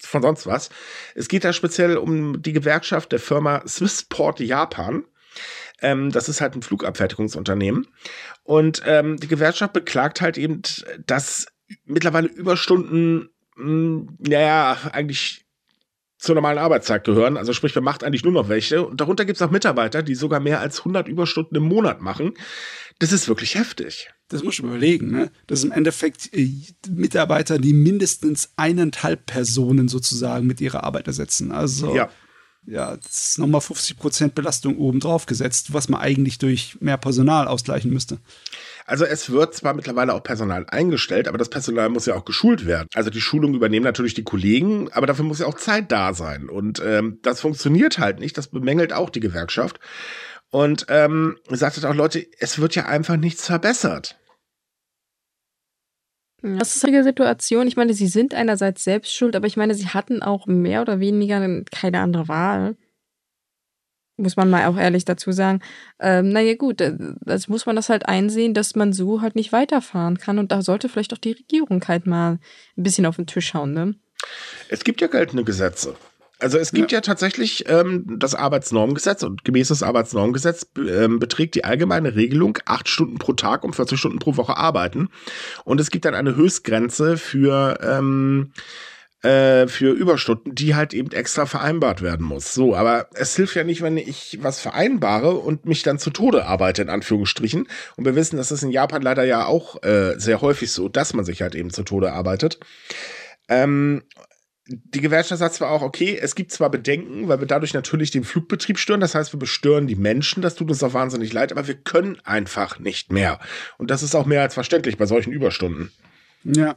von sonst was. Es geht da speziell um die Gewerkschaft der Firma Swissport Japan. Ähm, das ist halt ein Flugabfertigungsunternehmen. Und ähm, die Gewerkschaft beklagt halt eben, dass mittlerweile Überstunden, mh, hm, naja, eigentlich zur normalen Arbeitszeit gehören. Also sprich, wer macht eigentlich nur noch welche? Und darunter gibt es auch Mitarbeiter, die sogar mehr als 100 Überstunden im Monat machen. Das ist wirklich heftig. Das muss ich überlegen. Ne? Das ist im Endeffekt äh, Mitarbeiter, die mindestens eineinhalb Personen sozusagen mit ihrer Arbeit ersetzen. Also ja ja, das ist nochmal 50 Prozent Belastung obendrauf gesetzt, was man eigentlich durch mehr Personal ausgleichen müsste. Also es wird zwar mittlerweile auch Personal eingestellt, aber das Personal muss ja auch geschult werden. Also die Schulung übernehmen natürlich die Kollegen, aber dafür muss ja auch Zeit da sein. Und ähm, das funktioniert halt nicht. Das bemängelt auch die Gewerkschaft. Und ähm, sagt auch, Leute, es wird ja einfach nichts verbessert. Das ist eine Situation. Ich meine, sie sind einerseits selbst schuld, aber ich meine, sie hatten auch mehr oder weniger keine andere Wahl. Muss man mal auch ehrlich dazu sagen. Ähm, naja, gut, äh, das muss man das halt einsehen, dass man so halt nicht weiterfahren kann. Und da sollte vielleicht auch die Regierung halt mal ein bisschen auf den Tisch hauen, ne? Es gibt ja geltende Gesetze. Also es gibt ja, ja tatsächlich ähm, das Arbeitsnormgesetz und gemäß des Arbeitsnormgesetz ähm, beträgt die allgemeine Regelung acht Stunden pro Tag um 40 Stunden pro Woche arbeiten. Und es gibt dann eine Höchstgrenze für ähm, äh, für Überstunden, die halt eben extra vereinbart werden muss. So, aber es hilft ja nicht, wenn ich was vereinbare und mich dann zu Tode arbeite, in Anführungsstrichen. Und wir wissen, das ist in Japan leider ja auch äh, sehr häufig so, dass man sich halt eben zu Tode arbeitet. Ähm, die Gewerkschaft sagt zwar auch, okay, es gibt zwar Bedenken, weil wir dadurch natürlich den Flugbetrieb stören, das heißt, wir bestören die Menschen, das tut uns auch wahnsinnig leid, aber wir können einfach nicht mehr. Und das ist auch mehr als verständlich bei solchen Überstunden. Ja,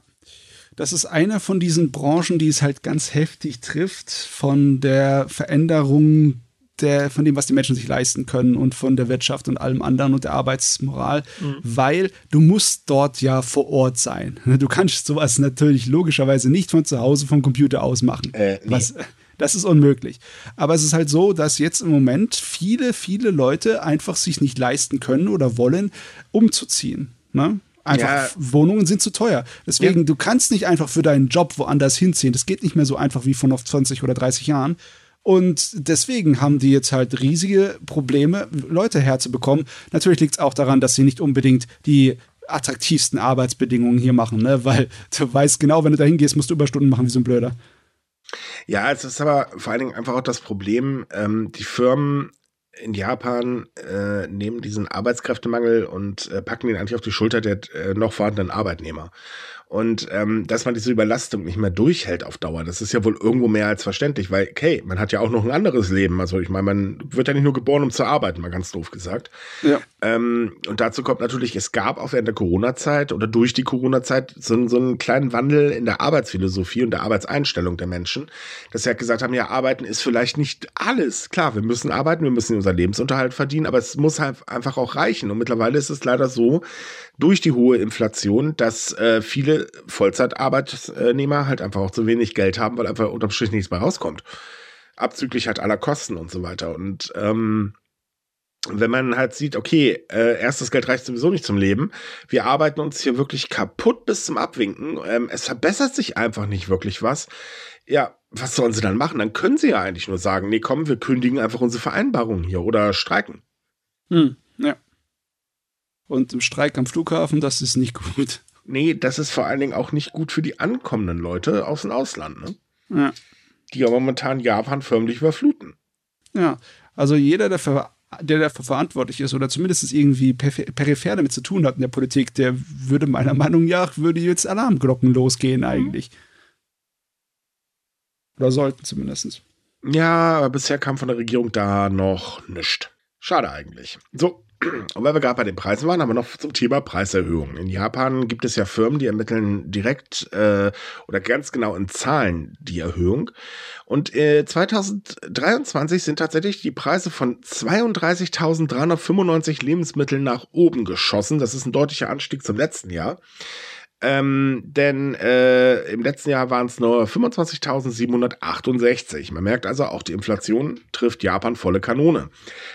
das ist einer von diesen Branchen, die es halt ganz heftig trifft von der Veränderung der, von dem, was die Menschen sich leisten können und von der Wirtschaft und allem anderen und der Arbeitsmoral, mhm. weil du musst dort ja vor Ort sein. Du kannst sowas natürlich logischerweise nicht von zu Hause vom Computer aus machen. Äh, nee. was, das ist unmöglich. Aber es ist halt so, dass jetzt im Moment viele, viele Leute einfach sich nicht leisten können oder wollen, umzuziehen. Ne? Einfach ja. Wohnungen sind zu teuer. Deswegen, ja. du kannst nicht einfach für deinen Job woanders hinziehen. Das geht nicht mehr so einfach wie vor noch 20 oder 30 Jahren. Und deswegen haben die jetzt halt riesige Probleme, Leute herzubekommen. Natürlich liegt es auch daran, dass sie nicht unbedingt die attraktivsten Arbeitsbedingungen hier machen, ne? Weil du weißt genau, wenn du da hingehst, musst du Überstunden machen wie so ein Blöder. Ja, es ist aber vor allen Dingen einfach auch das Problem, ähm, die Firmen in Japan äh, nehmen diesen Arbeitskräftemangel und äh, packen ihn eigentlich auf die Schulter der äh, noch vorhandenen Arbeitnehmer. Und ähm, dass man diese Überlastung nicht mehr durchhält auf Dauer, das ist ja wohl irgendwo mehr als verständlich, weil, okay, man hat ja auch noch ein anderes Leben. Also ich meine, man wird ja nicht nur geboren, um zu arbeiten, mal ganz doof gesagt. Ja. Ähm, und dazu kommt natürlich, es gab auch während der Corona-Zeit oder durch die Corona-Zeit so, so einen kleinen Wandel in der Arbeitsphilosophie und der Arbeitseinstellung der Menschen, dass sie halt gesagt haben, ja, arbeiten ist vielleicht nicht alles. Klar, wir müssen arbeiten, wir müssen unseren Lebensunterhalt verdienen, aber es muss halt einfach auch reichen. Und mittlerweile ist es leider so, durch die hohe Inflation, dass äh, viele Vollzeitarbeitnehmer halt einfach auch zu wenig Geld haben, weil einfach unterm Strich nichts mehr rauskommt. Abzüglich halt aller Kosten und so weiter. Und ähm, wenn man halt sieht, okay, äh, erstes Geld reicht sowieso nicht zum Leben, wir arbeiten uns hier wirklich kaputt bis zum Abwinken, ähm, es verbessert sich einfach nicht wirklich was. Ja, was sollen sie dann machen? Dann können sie ja eigentlich nur sagen, nee, komm, wir kündigen einfach unsere Vereinbarungen hier oder streiken. Hm, ja. Und im Streik am Flughafen, das ist nicht gut. Nee, das ist vor allen Dingen auch nicht gut für die ankommenden Leute aus dem Ausland, ne? Ja. Die ja momentan Japan förmlich überfluten. Ja, also jeder, der, für, der dafür verantwortlich ist oder zumindest irgendwie peripher damit zu tun hat in der Politik, der würde meiner Meinung nach, würde jetzt Alarmglocken losgehen mhm. eigentlich. Mhm. Oder sollten zumindest. Ja, aber bisher kam von der Regierung da noch nichts. Schade eigentlich. So, und weil wir gerade bei den Preisen waren, haben wir noch zum Thema Preiserhöhungen. In Japan gibt es ja Firmen, die ermitteln direkt äh, oder ganz genau in Zahlen die Erhöhung. Und äh, 2023 sind tatsächlich die Preise von 32.395 Lebensmitteln nach oben geschossen. Das ist ein deutlicher Anstieg zum letzten Jahr. Ähm, denn äh, im letzten Jahr waren es nur 25.768. Man merkt also, auch die Inflation trifft Japan volle Kanone.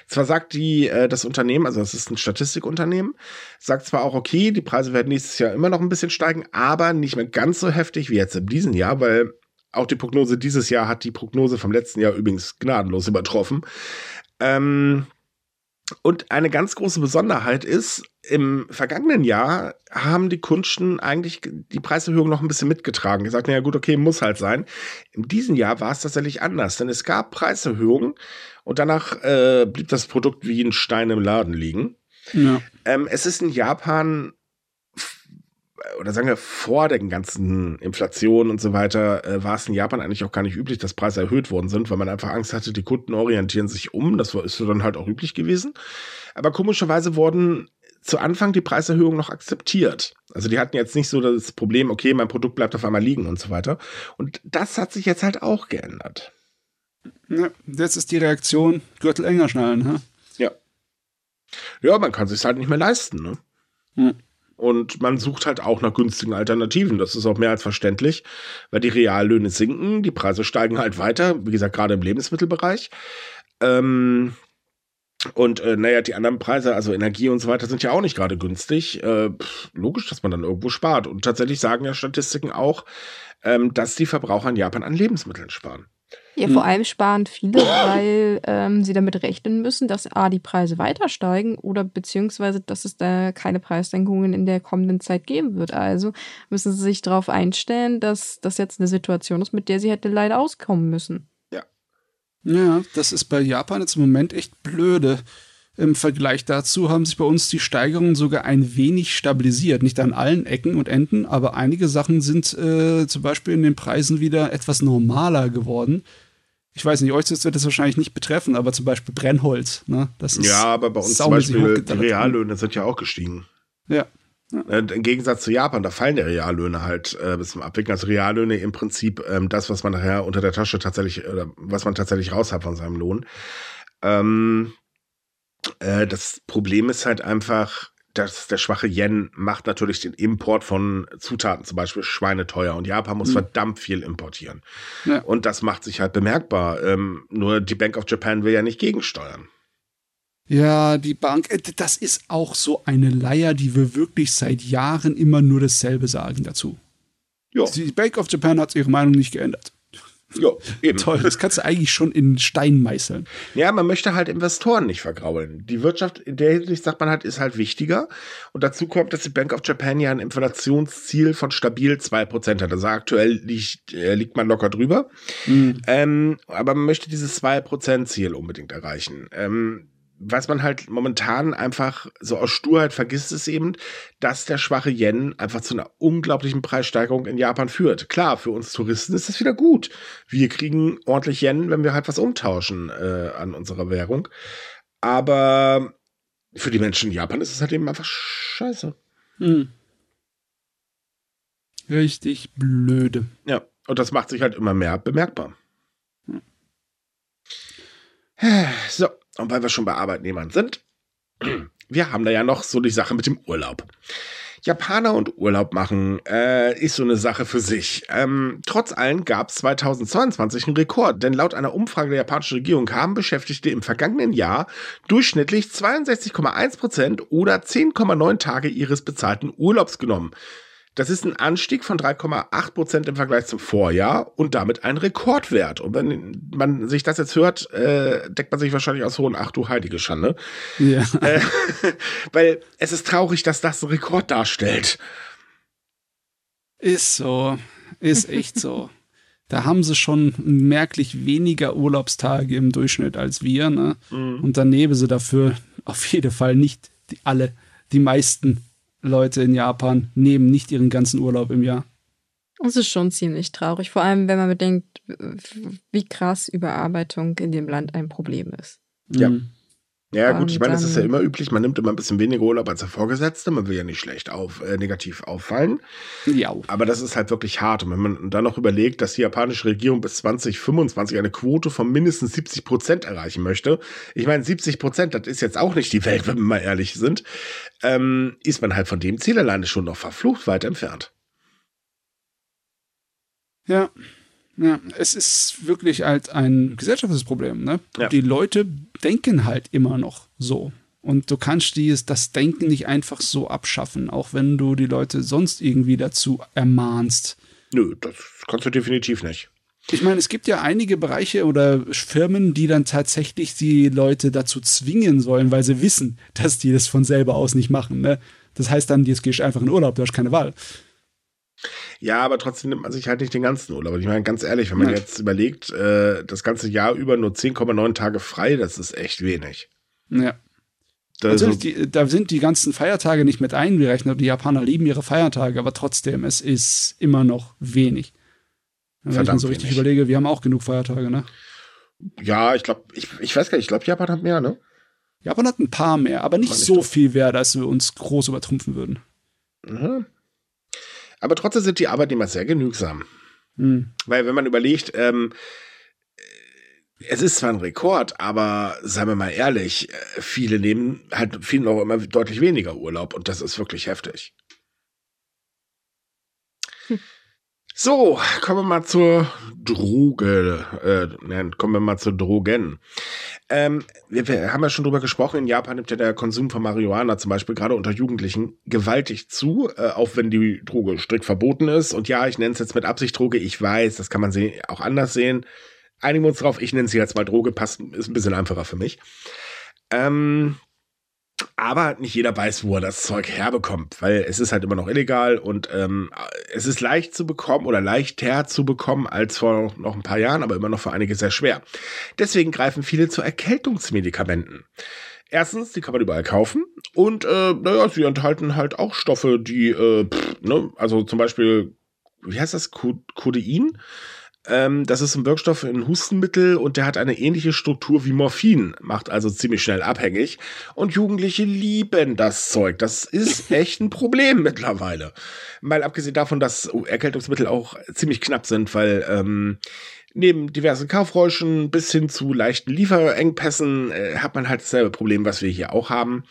Zwar sagt die, äh, das Unternehmen, also das ist ein Statistikunternehmen, sagt zwar auch, okay, die Preise werden nächstes Jahr immer noch ein bisschen steigen, aber nicht mehr ganz so heftig wie jetzt in diesem Jahr, weil auch die Prognose dieses Jahr hat die Prognose vom letzten Jahr übrigens gnadenlos übertroffen. Ähm, und eine ganz große Besonderheit ist, im vergangenen Jahr haben die Kunden eigentlich die Preiserhöhung noch ein bisschen mitgetragen. Die sagten, ja gut, okay, muss halt sein. In diesem Jahr war es tatsächlich anders, denn es gab Preiserhöhungen und danach äh, blieb das Produkt wie ein Stein im Laden liegen. Ja. Ähm, es ist in Japan oder sagen wir vor der ganzen Inflation und so weiter, äh, war es in Japan eigentlich auch gar nicht üblich, dass Preise erhöht worden sind, weil man einfach Angst hatte, die Kunden orientieren sich um. Das war, ist dann halt auch üblich gewesen. Aber komischerweise wurden zu Anfang die Preiserhöhungen noch akzeptiert. Also die hatten jetzt nicht so das Problem, okay, mein Produkt bleibt auf einmal liegen und so weiter. Und das hat sich jetzt halt auch geändert. Ja, jetzt ist die Reaktion, Gürtel enger schnallen, ha? Ja. Ja, man kann sich halt nicht mehr leisten, ne? Hm. Und man sucht halt auch nach günstigen Alternativen. Das ist auch mehr als verständlich, weil die Reallöhne sinken, die Preise steigen halt weiter, wie gesagt, gerade im Lebensmittelbereich. Ähm, und äh, naja, die anderen Preise, also Energie und so weiter, sind ja auch nicht gerade günstig. Äh, pff, logisch, dass man dann irgendwo spart. Und tatsächlich sagen ja Statistiken auch, ähm, dass die Verbraucher in Japan an Lebensmitteln sparen. Ja, vor allem sparen viele, weil ähm, sie damit rechnen müssen, dass A, die Preise weiter steigen oder beziehungsweise, dass es da keine Preissenkungen in der kommenden Zeit geben wird. Also müssen sie sich darauf einstellen, dass das jetzt eine Situation ist, mit der sie hätte leider auskommen müssen. Ja, das ist bei Japan jetzt im Moment echt blöde. Im Vergleich dazu haben sich bei uns die Steigerungen sogar ein wenig stabilisiert. Nicht an allen Ecken und Enden, aber einige Sachen sind äh, zum Beispiel in den Preisen wieder etwas normaler geworden. Ich weiß nicht, euch wird das wahrscheinlich nicht betreffen, aber zum Beispiel Brennholz. Ne? Das ist ja, aber bei uns zum Beispiel die Reallöhne sind ja auch gestiegen. Ja. ja. Äh, Im Gegensatz zu Japan, da fallen die Reallöhne halt äh, bis zum Abwickeln. Also Reallöhne im Prinzip ähm, das, was man nachher unter der Tasche tatsächlich, oder was man tatsächlich raus hat von seinem Lohn. Ähm, äh, das Problem ist halt einfach, dass der schwache Yen macht natürlich den Import von Zutaten, zum Beispiel Schweine teuer. Und Japan muss mhm. verdammt viel importieren. Ja. Und das macht sich halt bemerkbar. Ähm, nur die Bank of Japan will ja nicht gegensteuern. Ja, die Bank, äh, das ist auch so eine Leier, die wir wirklich seit Jahren immer nur dasselbe sagen dazu. Ja. Die Bank of Japan hat ihre Meinung nicht geändert. Ja, eben. Toll, das kannst du eigentlich schon in Stein meißeln. Ja, man möchte halt Investoren nicht vergraulen. Die Wirtschaft in der Hinsicht, sagt man halt, ist halt wichtiger. Und dazu kommt, dass die Bank of Japan ja ein Inflationsziel von stabil 2% hat. Also aktuell liegt, äh, liegt man locker drüber. Mhm. Ähm, aber man möchte dieses 2%-Ziel unbedingt erreichen. Ähm, was man halt momentan einfach so aus Sturheit vergisst, ist eben, dass der schwache Yen einfach zu einer unglaublichen Preissteigerung in Japan führt. Klar, für uns Touristen ist das wieder gut. Wir kriegen ordentlich Yen, wenn wir halt was umtauschen äh, an unserer Währung. Aber für die Menschen in Japan ist es halt eben einfach scheiße. Hm. Richtig blöde. Ja, und das macht sich halt immer mehr bemerkbar. Hm. So, und weil wir schon bei Arbeitnehmern sind, wir haben da ja noch so die Sache mit dem Urlaub. Japaner und Urlaub machen äh, ist so eine Sache für sich. Ähm, trotz allem gab es 2022 einen Rekord, denn laut einer Umfrage der japanischen Regierung haben Beschäftigte im vergangenen Jahr durchschnittlich 62,1 Prozent oder 10,9 Tage ihres bezahlten Urlaubs genommen. Das ist ein Anstieg von 3,8 Prozent im Vergleich zum Vorjahr und damit ein Rekordwert. Und wenn man sich das jetzt hört, äh, deckt man sich wahrscheinlich aus hohen Ach du heilige Schande. Ja. Äh, weil es ist traurig, dass das einen Rekord darstellt. Ist so. Ist echt so. Da haben sie schon merklich weniger Urlaubstage im Durchschnitt als wir. Ne? Mhm. Und dann nehmen sie dafür auf jeden Fall nicht die, alle, die meisten Leute in Japan nehmen nicht ihren ganzen Urlaub im Jahr. Das ist schon ziemlich traurig, vor allem wenn man bedenkt, wie krass Überarbeitung in dem Land ein Problem ist. Ja. Mhm. Ja, gut, ich meine, es ist ja immer üblich, man nimmt immer ein bisschen weniger Urlaub als der Vorgesetzte, man will ja nicht schlecht auf, äh, negativ auffallen. Ja. Aber das ist halt wirklich hart. Und wenn man dann noch überlegt, dass die japanische Regierung bis 2025 eine Quote von mindestens 70 Prozent erreichen möchte, ich meine, 70 Prozent, das ist jetzt auch nicht die Welt, wenn wir mal ehrlich sind, ähm, ist man halt von dem Ziel alleine schon noch verflucht weit entfernt. Ja. Ja, es ist wirklich halt ein gesellschaftliches Problem. Ne? Ja. Die Leute denken halt immer noch so. Und du kannst dieses, das Denken nicht einfach so abschaffen, auch wenn du die Leute sonst irgendwie dazu ermahnst. Nö, das kannst du definitiv nicht. Ich meine, es gibt ja einige Bereiche oder Firmen, die dann tatsächlich die Leute dazu zwingen sollen, weil sie wissen, dass die das von selber aus nicht machen. Ne? Das heißt dann, jetzt gehst du einfach in Urlaub, du hast keine Wahl. Ja, aber trotzdem nimmt man sich halt nicht den ganzen Urlaub. Ich meine, ganz ehrlich, wenn man Nein. jetzt überlegt, äh, das ganze Jahr über nur 10,9 Tage frei, das ist echt wenig. Ja. Also, die, da sind die ganzen Feiertage nicht mit eingerechnet. Die Japaner lieben ihre Feiertage, aber trotzdem, es ist immer noch wenig. Wenn Verdammt ich mir so richtig wenig. überlege, wir haben auch genug Feiertage, ne? Ja, ich glaube, ich, ich weiß gar nicht, ich glaube, Japan hat mehr, ne? Japan hat ein paar mehr, aber nicht, nicht so viel mehr, dass wir uns groß übertrumpfen würden. Mhm. Aber trotzdem sind die Arbeitnehmer sehr genügsam. Mhm. Weil wenn man überlegt, ähm, äh, es ist zwar ein Rekord, aber seien wir mal ehrlich, äh, viele nehmen halt vielen auch immer deutlich weniger Urlaub und das ist wirklich heftig. Hm. So, kommen wir mal zur Droge. Äh, kommen wir mal zu Drogen. Ähm, wir, wir, haben ja schon drüber gesprochen, in Japan nimmt ja der Konsum von Marihuana zum Beispiel gerade unter Jugendlichen gewaltig zu, äh, auch wenn die Droge strikt verboten ist. Und ja, ich nenne es jetzt mit Absicht Droge. Ich weiß, das kann man auch anders sehen. Einigen wir uns drauf, ich nenne sie jetzt mal Droge, passt, ist ein bisschen einfacher für mich. Ähm, aber nicht jeder weiß, wo er das Zeug herbekommt, weil es ist halt immer noch illegal und ähm, es ist leicht zu bekommen oder leichter zu bekommen als vor noch ein paar Jahren, aber immer noch für einige sehr schwer. Deswegen greifen viele zu Erkältungsmedikamenten. Erstens, die kann man überall kaufen und äh, naja, sie enthalten halt auch Stoffe, die, äh, pff, ne, also zum Beispiel, wie heißt das, Codein? Ähm, das ist ein Wirkstoff in Hustenmittel und der hat eine ähnliche Struktur wie Morphin, macht also ziemlich schnell abhängig. Und Jugendliche lieben das Zeug. Das ist echt ein Problem mittlerweile. Mal abgesehen davon, dass Erkältungsmittel auch ziemlich knapp sind, weil ähm, neben diversen Kaufräuschen bis hin zu leichten Lieferengpässen äh, hat man halt dasselbe Problem, was wir hier auch haben.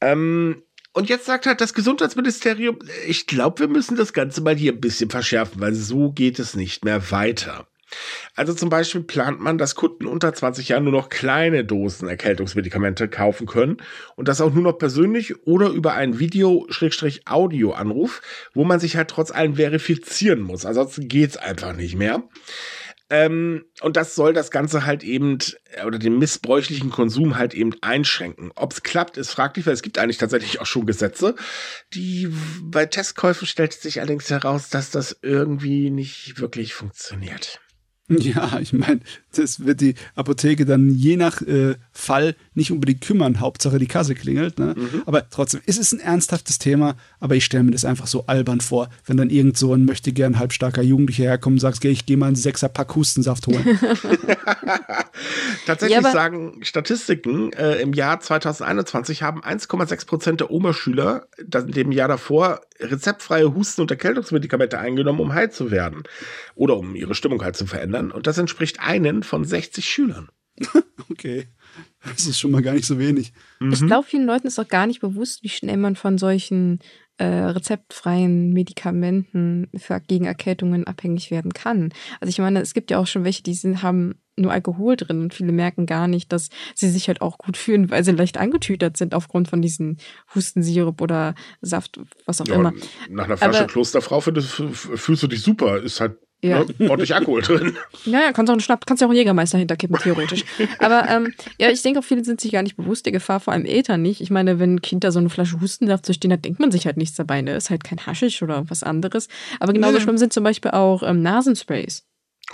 Ähm, und jetzt sagt halt das Gesundheitsministerium, ich glaube, wir müssen das Ganze mal hier ein bisschen verschärfen, weil so geht es nicht mehr weiter. Also zum Beispiel plant man, dass Kunden unter 20 Jahren nur noch kleine Dosen Erkältungsmedikamente kaufen können und das auch nur noch persönlich oder über einen Video-Audio-Anruf, wo man sich halt trotz allem verifizieren muss. Ansonsten geht's einfach nicht mehr. Ähm, und das soll das Ganze halt eben, äh, oder den missbräuchlichen Konsum halt eben einschränken. Ob es klappt, ist fraglich, weil es gibt eigentlich tatsächlich auch schon Gesetze. Die bei Testkäufen stellt sich allerdings heraus, dass das irgendwie nicht wirklich funktioniert. Ja, ich meine, das wird die Apotheke dann je nach äh, Fall nicht unbedingt kümmern. Hauptsache die Kasse klingelt. Ne? Mhm. Aber trotzdem, es ist ein ernsthaftes Thema, aber ich stelle mir das einfach so albern vor, wenn dann irgend so ein möchte gern halbstarker Jugendlicher herkommt und sagt, ich gehe mal einen Sechser Pack Hustensaft holen. Tatsächlich ja, sagen Statistiken, äh, im Jahr 2021 haben 1,6 Prozent der Oberschüler in dem Jahr davor rezeptfreie Husten- und Erkältungsmedikamente eingenommen, um heil zu werden oder um ihre Stimmung halt zu verändern. Und das entspricht einen von 60 Schülern. okay. Das ist schon mal gar nicht so wenig. Mhm. Ich glaube, vielen Leuten ist auch gar nicht bewusst, wie schnell man von solchen äh, rezeptfreien Medikamenten für, gegen Erkältungen abhängig werden kann. Also ich meine, es gibt ja auch schon welche, die sind, haben nur Alkohol drin und viele merken gar nicht, dass sie sich halt auch gut fühlen, weil sie leicht angetütert sind aufgrund von diesem Hustensirup oder Saft, was auch ja, immer. Nach einer Flasche Aber, Klosterfrau fühlst du dich super, ist halt ja. Ne, ordentlich Alkohol drin. Ja, ja, kannst auch einen Schnapp, kannst ja auch einen Jägermeister hinterkippen, theoretisch. Aber ähm, ja, ich denke auch viele sind sich gar nicht bewusst der Gefahr, vor allem Eltern nicht. Ich meine, wenn ein Kind da so eine Flasche Hustensaft zu stehen hat, denkt man sich halt nichts dabei, ne? Ist halt kein Haschisch oder was anderes. Aber genauso ja. schlimm sind zum Beispiel auch ähm, Nasensprays.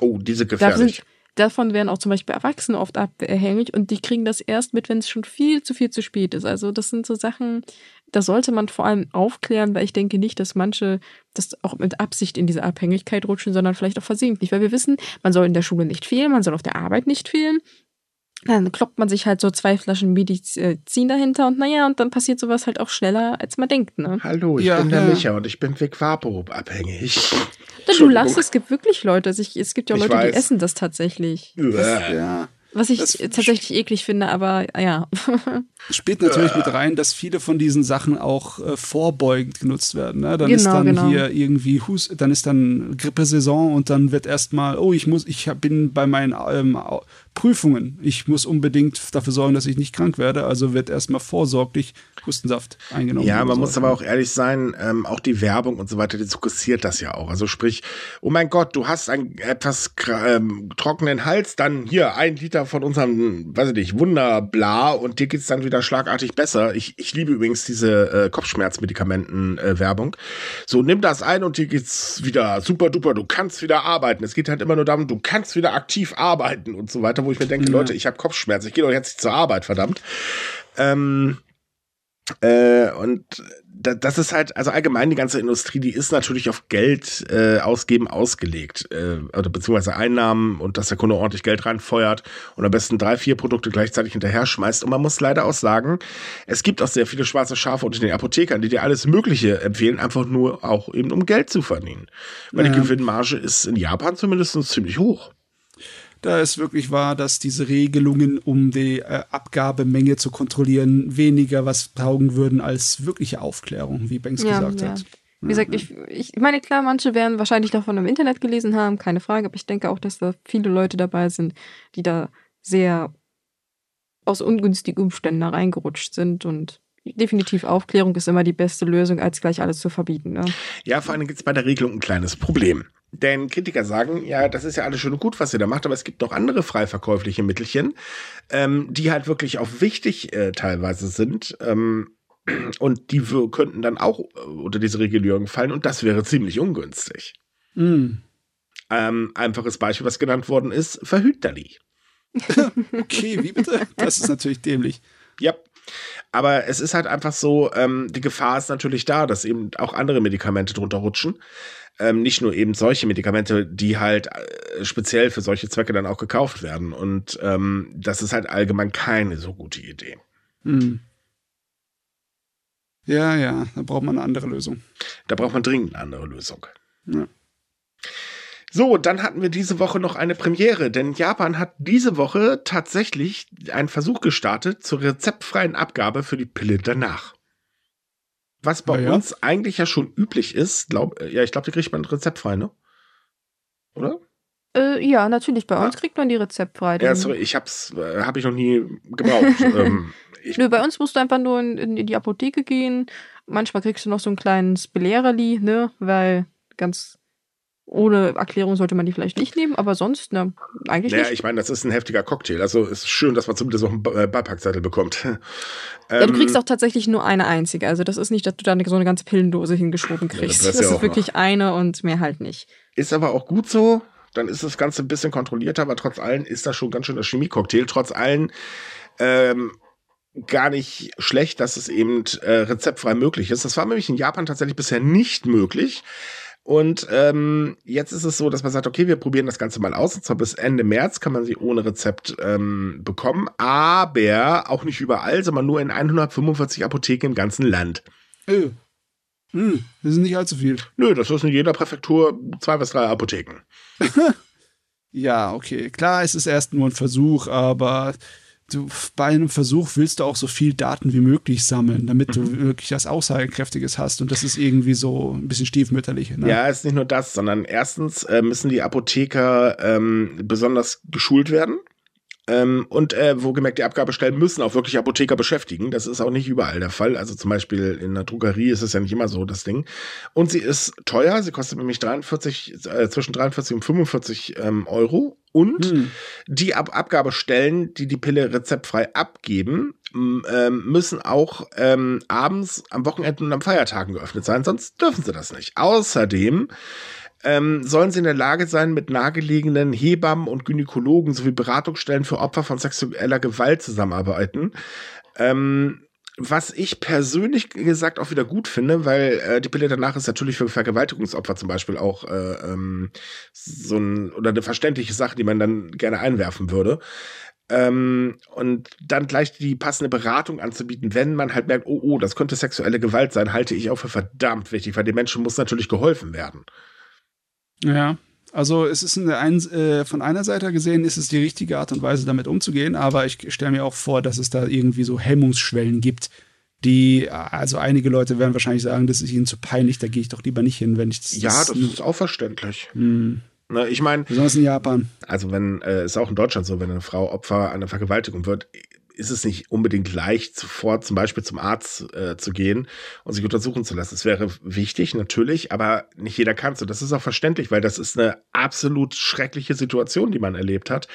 Oh, diese gefährlich. Davon werden auch zum Beispiel Erwachsene oft abhängig und die kriegen das erst mit, wenn es schon viel zu viel zu spät ist. Also das sind so Sachen, da sollte man vor allem aufklären, weil ich denke nicht, dass manche das auch mit Absicht in diese Abhängigkeit rutschen, sondern vielleicht auch versehentlich. Weil wir wissen, man soll in der Schule nicht fehlen, man soll auf der Arbeit nicht fehlen. Dann kloppt man sich halt so zwei Flaschen Medizin dahinter und naja, und dann passiert sowas halt auch schneller, als man denkt, ne? Hallo, ich ja, bin der ja. Micha und ich bin Vic abhängig. Du lachst, es gibt wirklich Leute. Also ich, es gibt ja Leute, die essen das tatsächlich. Das, ja. Was ich das tatsächlich eklig finde, aber ja. Spielt natürlich mit rein, dass viele von diesen Sachen auch äh, vorbeugend genutzt werden. Ne? Dann genau, ist dann genau. hier irgendwie Hus, dann ist dann Grippesaison und dann wird erstmal, oh, ich muss, ich bin bei meinen ähm, Prüfungen. Ich muss unbedingt dafür sorgen, dass ich nicht krank werde. Also wird erstmal vorsorglich Hustensaft eingenommen. Ja, man so. muss aber auch ehrlich sein, ähm, auch die Werbung und so weiter, die suggestiert das ja auch. Also sprich, oh mein Gott, du hast einen etwas ähm, trockenen Hals, dann hier ein Liter von unserem, weiß ich nicht, Wunderbla und dir geht's dann wieder schlagartig besser. Ich, ich liebe übrigens diese äh, Kopfschmerzmedikamenten-Werbung. Äh, so, nimm das ein und dir geht's wieder super duper, du kannst wieder arbeiten. Es geht halt immer nur darum, du kannst wieder aktiv arbeiten und so weiter wo ich mir denke. Leute, ich habe Kopfschmerzen, ich gehe doch jetzt nicht zur Arbeit, verdammt. Ähm, äh, und das ist halt, also allgemein die ganze Industrie, die ist natürlich auf Geld äh, ausgeben ausgelegt. Äh, oder beziehungsweise Einnahmen und dass der Kunde ordentlich Geld reinfeuert und am besten drei, vier Produkte gleichzeitig hinterher schmeißt. Und man muss leider auch sagen, es gibt auch sehr viele schwarze Schafe unter den Apothekern, die dir alles Mögliche empfehlen, einfach nur auch eben um Geld zu verdienen. Weil ja. die Gewinnmarge ist in Japan zumindest ziemlich hoch da es wirklich war, dass diese Regelungen, um die äh, Abgabemenge zu kontrollieren, weniger was taugen würden als wirkliche Aufklärung, wie Banks ja, gesagt ja. hat. Wie gesagt, ich, ich meine, klar, manche werden wahrscheinlich davon im Internet gelesen haben, keine Frage, aber ich denke auch, dass da viele Leute dabei sind, die da sehr aus ungünstigen Umständen da reingerutscht sind und definitiv Aufklärung ist immer die beste Lösung, als gleich alles zu verbieten. Ne? Ja, vor allem gibt es bei der Regelung ein kleines Problem. Denn Kritiker sagen, ja, das ist ja alles schön und gut, was ihr da macht, aber es gibt noch andere frei verkäufliche Mittelchen, ähm, die halt wirklich auch wichtig äh, teilweise sind. Ähm, und die könnten dann auch äh, unter diese Regulierung fallen und das wäre ziemlich ungünstig. Mm. Ähm, einfaches Beispiel, was genannt worden ist, Verhüterli. okay, wie bitte? Das ist natürlich dämlich. Ja. Aber es ist halt einfach so, ähm, die Gefahr ist natürlich da, dass eben auch andere Medikamente drunter rutschen. Ähm, nicht nur eben solche Medikamente, die halt äh, speziell für solche Zwecke dann auch gekauft werden. Und ähm, das ist halt allgemein keine so gute Idee. Hm. Ja, ja, da braucht man eine andere Lösung. Da braucht man dringend eine andere Lösung. Ja. So, dann hatten wir diese Woche noch eine Premiere, denn Japan hat diese Woche tatsächlich einen Versuch gestartet zur rezeptfreien Abgabe für die Pille danach. Was bei ja. uns eigentlich ja schon üblich ist, glaub, ja, ich glaube, die kriegt man rezeptfrei, ne? Oder? Äh, ja, natürlich. Bei uns kriegt man die rezeptfrei. Ja, sorry, ich hab's, äh, hab ich noch nie gebraucht. ähm, ich Nö, bei uns musst du einfach nur in, in, die Apotheke gehen. Manchmal kriegst du noch so ein kleines Belehrerli, ne? Weil ganz ohne Erklärung sollte man die vielleicht nicht nehmen, aber sonst, ne, eigentlich naja, nicht. ich meine, das ist ein heftiger Cocktail. Also es ist schön, dass man zumindest auch einen äh, Beipackzettel bekommt. ähm, ja, du kriegst auch tatsächlich nur eine einzige. Also das ist nicht, dass du da so eine ganze Pillendose hingeschoben kriegst. Ja, das, das ist wirklich noch. eine und mehr halt nicht. Ist aber auch gut so. Dann ist das Ganze ein bisschen kontrollierter, aber trotz allem ist das schon ganz schön das Chemie-Cocktail. Trotz allem ähm, gar nicht schlecht, dass es eben äh, rezeptfrei möglich ist. Das war nämlich in Japan tatsächlich bisher nicht möglich. Und ähm, jetzt ist es so, dass man sagt, okay, wir probieren das Ganze mal aus. Und zwar bis Ende März kann man sie ohne Rezept ähm, bekommen, aber auch nicht überall, sondern nur in 145 Apotheken im ganzen Land. Öh. Hm, das ist nicht allzu viel. Nö, das ist in jeder Präfektur zwei bis drei Apotheken. ja, okay. Klar, es ist erst nur ein Versuch, aber du bei einem Versuch willst du auch so viel Daten wie möglich sammeln, damit du mhm. wirklich was Aussagekräftiges hast. Und das ist irgendwie so ein bisschen stiefmütterlich. Ne? Ja, es ist nicht nur das, sondern erstens äh, müssen die Apotheker ähm, besonders geschult werden. Ähm, und äh, wo gemerkt, die Abgabestellen müssen auch wirklich Apotheker beschäftigen. Das ist auch nicht überall der Fall. Also zum Beispiel in der Drogerie ist es ja nicht immer so, das Ding. Und sie ist teuer. Sie kostet nämlich 43, äh, zwischen 43 und 45 ähm, Euro. Und hm. die Ab Abgabestellen, die die Pille rezeptfrei abgeben, ähm, müssen auch ähm, abends, am Wochenende und am Feiertagen geöffnet sein. Sonst dürfen sie das nicht. Außerdem ähm, sollen sie in der Lage sein, mit nahegelegenen Hebammen und Gynäkologen sowie Beratungsstellen für Opfer von sexueller Gewalt zusammenarbeiten. Ähm, was ich persönlich gesagt auch wieder gut finde, weil äh, die Pille danach ist natürlich für Vergewaltigungsopfer zum Beispiel auch äh, ähm, so ein oder eine verständliche Sache, die man dann gerne einwerfen würde. Ähm, und dann gleich die passende Beratung anzubieten, wenn man halt merkt, oh, oh, das könnte sexuelle Gewalt sein, halte ich auch für verdammt wichtig, weil den Menschen muss natürlich geholfen werden. Ja, also es ist ein, äh, von einer Seite gesehen, ist es die richtige Art und Weise, damit umzugehen, aber ich stelle mir auch vor, dass es da irgendwie so Hemmungsschwellen gibt, die, also einige Leute werden wahrscheinlich sagen, das ist ihnen zu peinlich, da gehe ich doch lieber nicht hin, wenn ich das. Ja, das ist auch verständlich. Hm. Ne, ich meine. Besonders in Japan. Also, wenn, äh, ist auch in Deutschland so, wenn eine Frau Opfer einer Vergewaltigung wird, ist es nicht unbedingt leicht, sofort zum Beispiel zum Arzt äh, zu gehen und sich untersuchen zu lassen. Es wäre wichtig, natürlich, aber nicht jeder kann es. Und das ist auch verständlich, weil das ist eine absolut schreckliche Situation, die man erlebt hat.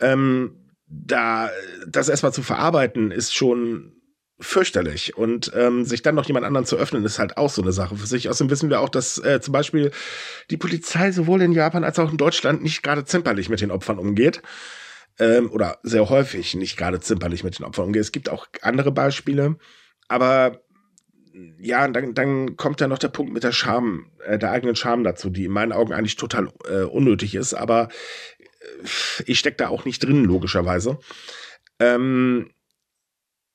Ähm, da das erstmal zu verarbeiten, ist schon fürchterlich. Und ähm, sich dann noch jemand anderen zu öffnen, ist halt auch so eine Sache für sich. Außerdem wissen wir auch, dass äh, zum Beispiel die Polizei sowohl in Japan als auch in Deutschland nicht gerade zimperlich mit den Opfern umgeht ähm, oder sehr häufig nicht gerade zimperlich mit den Opfern umgeht. Es gibt auch andere Beispiele, aber ja, dann, dann kommt ja noch der Punkt mit der Scham, äh, der eigenen Scham dazu, die in meinen Augen eigentlich total äh, unnötig ist, aber äh, ich stecke da auch nicht drin, logischerweise. Ähm,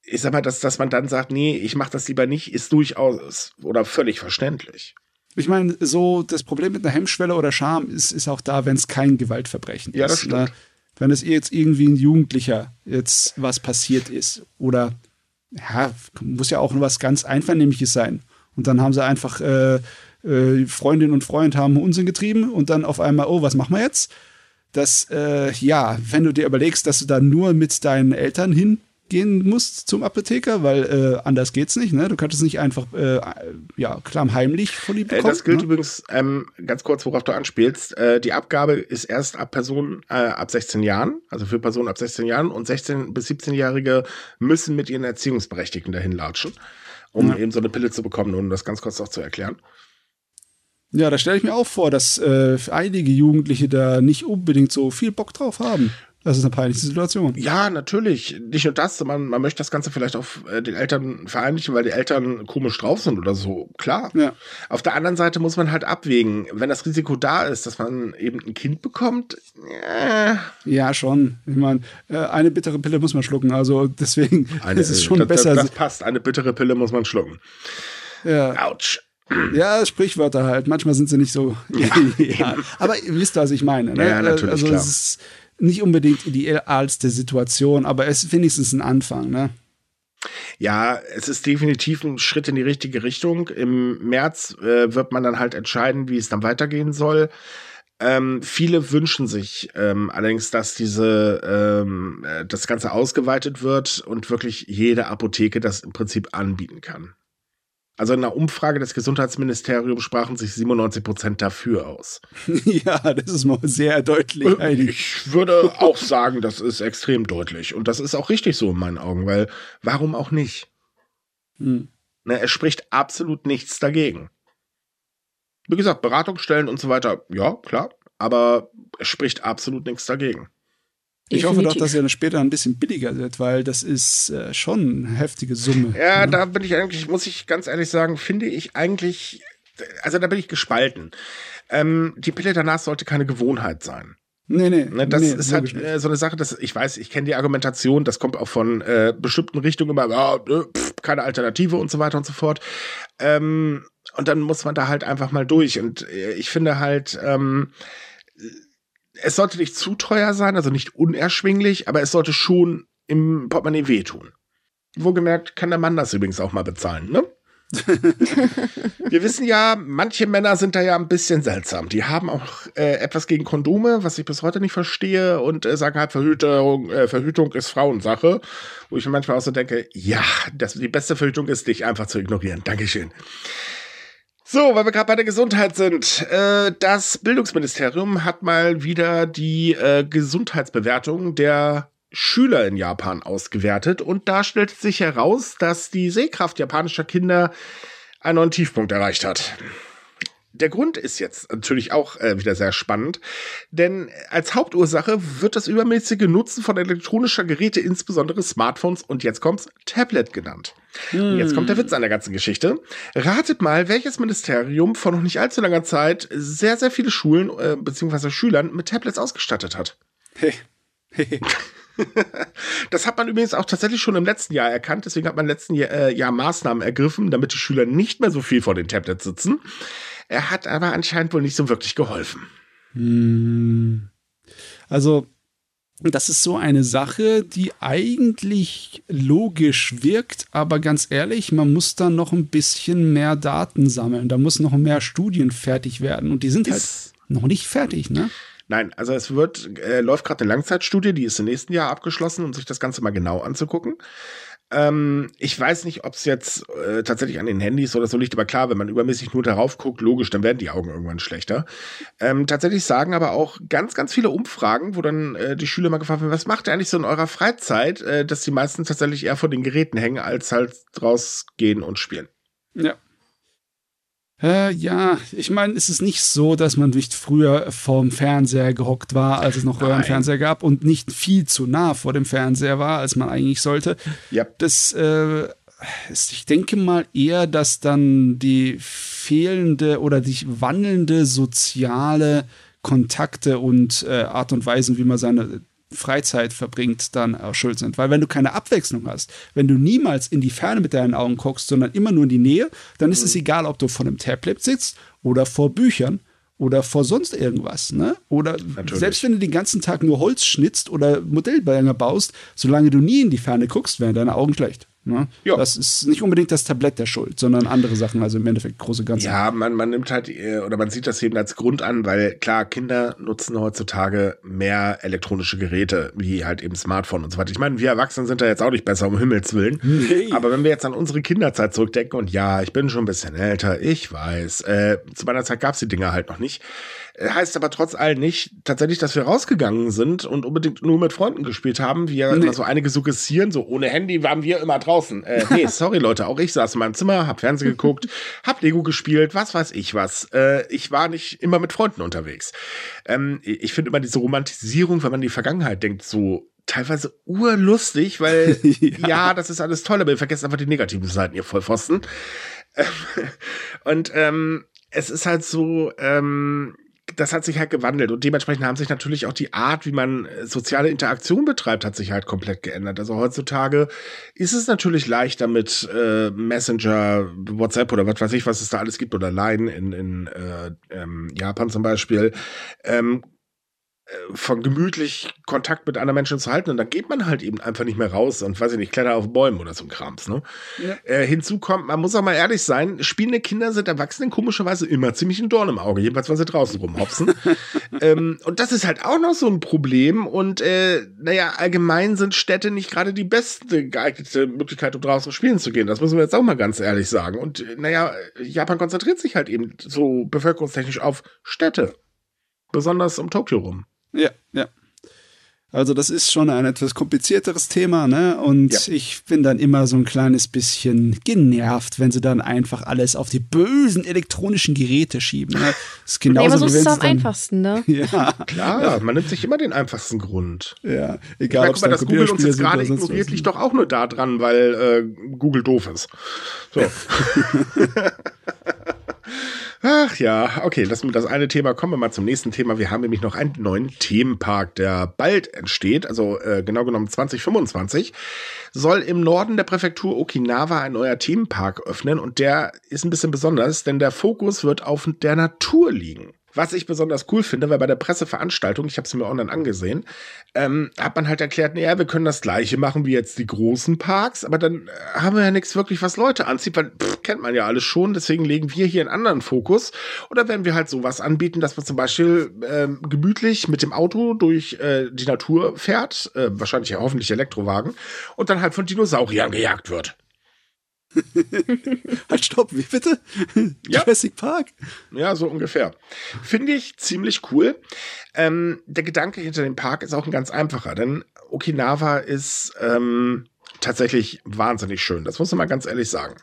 ich sag mal, dass, dass man dann sagt, nee, ich mache das lieber nicht, ist durchaus oder völlig verständlich. Ich meine, so das Problem mit einer Hemmschwelle oder Scham ist, ist auch da, wenn es kein Gewaltverbrechen ja, das ist. Ne? Stimmt wenn es jetzt irgendwie ein Jugendlicher jetzt was passiert ist oder ja, muss ja auch was ganz Einvernehmliches sein Und dann haben sie einfach äh, äh, Freundin und Freund haben Unsinn getrieben und dann auf einmal, oh, was machen wir jetzt? Das, äh, ja, wenn du dir überlegst, dass du da nur mit deinen Eltern hingehen musst zum Apotheker, weil äh, anders geht's nicht, ne? Du kannst es nicht einfach, äh, ja, klammheimlich von ihm bekommen. Äh, das gilt ne? übrigens, ähm, ganz kurz, worauf du anspielst, äh, die Abgabe ist erst ab Personen äh, ab 16 Jahren, also für Personen ab 16 Jahren und 16- bis 17-Jährige müssen mit ihren Erziehungsberechtigten dahin latschen, um Ja. eben so eine Pille zu bekommen, um das ganz kurz noch zu erklären. Ja, da stelle ich mir auch vor, dass äh, einige Jugendliche da nicht unbedingt so viel Bock drauf haben. Das ist eine peinliche Situation. Ja, natürlich. Nicht nur das, man, man möchte das Ganze vielleicht auf äh, den Eltern verheimlichen, weil die Eltern komisch drauf sind oder so. Klar. Ja. Auf der anderen Seite muss man halt abwägen, wenn das Risiko da ist, dass man eben ein Kind bekommt, äh, Ja, schon. Ich meine, äh, eine bittere Pille muss man schlucken. Also deswegen eine, ist es schon das, besser. Das, das passt. Eine bittere Pille muss man schlucken. ja. Autsch. ja, Sprichwörter halt. Manchmal sind sie nicht so. Ja, Aber ihr wisst, was ich meine. Ne? Ja, natürlich, Also klar. es ist nicht unbedingt idealste Situation, aber es ist wenigstens ein Anfang. Ne? Ja, es ist definitiv ein Schritt in die richtige Richtung. Im März äh, wird man dann halt entscheiden, wie es dann weitergehen soll. Ähm, viele wünschen sich ähm, allerdings, dass diese ähm, äh, das Ganze ausgeweitet wird und wirklich jede Apotheke das im Prinzip anbieten kann. Also in einer Umfrage des Gesundheitsministeriums sprachen sich 97 Prozent dafür aus. ja, das ist mal sehr deutlich. Heidi. Ich würde auch sagen, das ist extrem deutlich. Und das ist auch richtig so in meinen Augen, weil warum auch nicht? Hm. Ne, es spricht absolut nichts dagegen. Wie gesagt, Beratungsstellen und so weiter, ja, klar. Aber es spricht absolut nichts dagegen. Ich hoffe doch, dass er dann später ein bisschen billiger wird, weil das ist äh, schon eine heftige Summe. Ja, ne? da bin ich eigentlich, muss ich ganz ehrlich sagen, finde ich eigentlich, also da bin ich gespalten. Ähm, die Pille danach sollte keine Gewohnheit sein. Nee, nee. Ne, das nee, ist halt äh, so eine Sache, dass ich weiß, ich kenne die Argumentation, das kommt auch von äh, bestimmten Richtungen immer, ja, ne, pff, keine Alternative und so weiter und so fort. Ähm, und dann muss man da halt einfach mal durch. Und äh, ich finde halt, ähm, es sollte nicht zu teuer sein, also nicht unerschwinglich, aber es sollte schon im Portemonnaie wehtun. Wohlgemerkt kann der Mann das übrigens auch mal bezahlen, ne? Wir wissen ja, manche Männer sind da ja ein bisschen seltsam. Die haben auch äh, etwas gegen Kondome, was ich bis heute nicht verstehe, und äh, sagen halt, Verhütung, äh, Verhütung ist Frauensache. Wo ich mir manchmal auch so denke, ja, das, die beste Verhütung ist, dich einfach zu ignorieren. Dankeschön. So, weil wir gerade bei der Gesundheit sind. Äh, das Bildungsministerium hat mal wieder die äh, Gesundheitsbewertung der Schüler in Japan ausgewertet und da stellt sich heraus, dass die Sehkraft japanischer Kinder einen neuen Tiefpunkt erreicht hat. Der Grund ist jetzt natürlich auch äh, wieder sehr spannend, denn als Hauptursache wird das übermäßige Nutzen von elektronischer Geräte, insbesondere Smartphones und jetzt kommt's Tablet genannt. Und Jetzt kommt der Witz an der ganzen Geschichte. Ratet mal, welches Ministerium vor noch nicht allzu langer Zeit sehr, sehr viele Schulen äh, bzw. Schülern mit Tablets ausgestattet hat. Hey. Hey. Das hat man übrigens auch tatsächlich schon im letzten Jahr erkannt. Deswegen hat man im letzten Jahr, äh, Jahr Maßnahmen ergriffen, damit die Schüler nicht mehr so viel vor den Tablets sitzen. Er hat aber anscheinend wohl nicht so wirklich geholfen. Hm. Also, das ist so eine Sache, die eigentlich logisch wirkt, aber ganz ehrlich, man muss da noch ein bisschen mehr Daten sammeln. Da muss noch mehr Studien fertig werden und die sind halt Ist, noch nicht fertig, ne? nein, also es wird, äh, läuft gerade eine Langzeitstudie, die ist im nächsten Jahr abgeschlossen, um sich das Ganze mal genau anzugucken. Ähm, ich weiß nicht, ob es jetzt äh, tatsächlich an den Handys oder so liegt, aber klar, wenn man übermäßig nur darauf guckt, logisch, dann werden die Augen irgendwann schlechter. Ähm, tatsächlich sagen aber auch ganz, ganz viele Umfragen, wo dann äh, die Schüler mal gefragt werden, was macht ihr eigentlich so in eurer Freizeit, äh, dass die meisten tatsächlich eher vor den Geräten hängen, als halt rausgehen und spielen. Ja. Äh, ja, ich meine, es ist nicht so, dass man nicht früher vorm Fernseher gehockt war, als es noch Nein. Röhrenfernseher gab und nicht viel zu nah vor dem Fernseher war, als man eigentlich sollte. Ja. Das, äh, ist, ich denke mal eher, dass dann die fehlende oder die wandelnde soziale Kontakte und äh, Art und Weisen, wie man seine Freizeit verbringt, dann auch schuld sind. Weil wenn du keine Abwechslung hast, wenn du niemals in die Ferne mit deinen Augen guckst, sondern immer nur in die Nähe, dann ist es egal, ob du vor einem Tablet sitzt oder vor Büchern oder vor sonst irgendwas. Ne? Oder Natürlich. selbst wenn du den ganzen Tag nur Holz schnitzt oder Modellbänger baust, solange du nie in die Ferne guckst, werden deine Augen schlecht. Ne? Ja. Das ist nicht unbedingt das Tablett der Schuld, sondern andere Sachen, also im Endeffekt große Ganze. Ja, man, man nimmt halt, äh, oder man sieht das eben als Grund an, weil klar, Kinder nutzen heutzutage mehr elektronische Geräte, wie halt eben Smartphone und so weiter. Ich meine, wir Erwachsenen sind da jetzt auch nicht besser, um Himmels Willen. Nee. Aber wenn wir jetzt an unsere Kinderzeit zurückdenken, und ja, ich bin schon ein bisschen älter, ich weiß, äh, zu meiner Zeit gab es die Dinger halt noch nicht Heißt aber trotz allem nicht tatsächlich, dass wir rausgegangen sind und unbedingt nur mit Freunden gespielt haben, wie ja nee. so einige suggestieren, so ohne Handy waren wir immer draußen. Äh, nee, sorry Leute, auch ich saß in meinem Zimmer, hab Fernsehen geguckt, hab Lego gespielt, was weiß ich was. Äh, ich war nicht immer mit Freunden unterwegs. Ähm, ich finde immer diese Romantisierung, wenn man die Vergangenheit denkt, so teilweise urlustig, weil ja. ja. das ist alles toll, aber ihr vergesst einfach die negativen Seiten, ihr Vollpfosten. und ähm, es ist halt so, ähm, das hat sich halt gewandelt und dementsprechend haben sich natürlich auch die Art, wie man äh, soziale Interaktion betreibt, hat sich halt komplett geändert. Also heutzutage ist es natürlich leichter mit äh, Messenger, WhatsApp oder was weiß ich, was es da alles gibt oder Line in, in äh, ähm, Japan zum Beispiel, ähm, äh, von gemütlich Kontakt mit anderen Menschen zu halten und dann geht man halt eben einfach nicht mehr raus und weiß ich nicht, kletter auf Bäumen oder so ein Krams. Ne? Ja. Äh, hinzu kommt, man muss auch mal ehrlich sein, spielende Kinder sind Erwachsenen komischerweise immer ziemlich ein Dorn im Auge, jedenfalls wenn sie draußen rumhopsen. ähm, und das ist halt auch noch so ein Problem und äh, naja, allgemein sind Städte nicht gerade die beste geeignete Möglichkeit, um draußen spielen zu gehen. Das müssen wir jetzt auch mal ganz ehrlich sagen. Und äh, naja, Japan konzentriert sich halt eben so bevölkerungstechnisch auf Städte. Besonders um Tokio rum. Ja, ja. Also das ist schon ein etwas komplizierteres Thema, ne? Und ja. ich bin dann immer so ein kleines bisschen genervt, wenn sie dann einfach alles auf die bösen elektronischen Geräte schieben. Ne? Das ist genauso nee, aber so ist es am einfachsten, ne? Ja, klar. Ja. Man nimmt sich immer den einfachsten Grund. Ja, egal. Ich meine, dass Google uns jetzt gerade ignoriert, liegt doch auch nur da dran, weil äh, Google doof ist. So. Ach ja, okay, lassen wir das eine Thema. Kommen wir mal zum nächsten Thema. Wir haben nämlich noch einen neuen Themenpark, der bald entsteht, also äh, genau genommen 2025, soll im Norden der Präfektur Okinawa ein neuer Themenpark öffnen und der ist ein bisschen besonders, denn der Fokus wird auf der Natur liegen. Was ich besonders cool finde, weil bei der Presseveranstaltung, ich habe es mir online angesehen, ähm, hat man halt erklärt, naja, wir können das gleiche machen wie jetzt die großen Parks, aber dann äh, haben wir ja nichts wirklich, was Leute anzieht, weil pff, kennt man ja alles schon, deswegen legen wir hier einen anderen Fokus. Oder werden wir halt sowas anbieten, dass man zum Beispiel ähm, gemütlich mit dem Auto durch äh, die Natur fährt, äh, wahrscheinlich ja hoffentlich Elektrowagen, und dann halt von Dinosauriern gejagt wird. halt, stopp, wie bitte? Ja. Jurassic Park? Ja, so ungefähr. Finde ich ziemlich cool. Ähm, der Gedanke hinter dem Park ist auch ein ganz einfacher, denn Okinawa ist ähm, tatsächlich wahnsinnig schön. Das muss man mal ganz ehrlich sagen.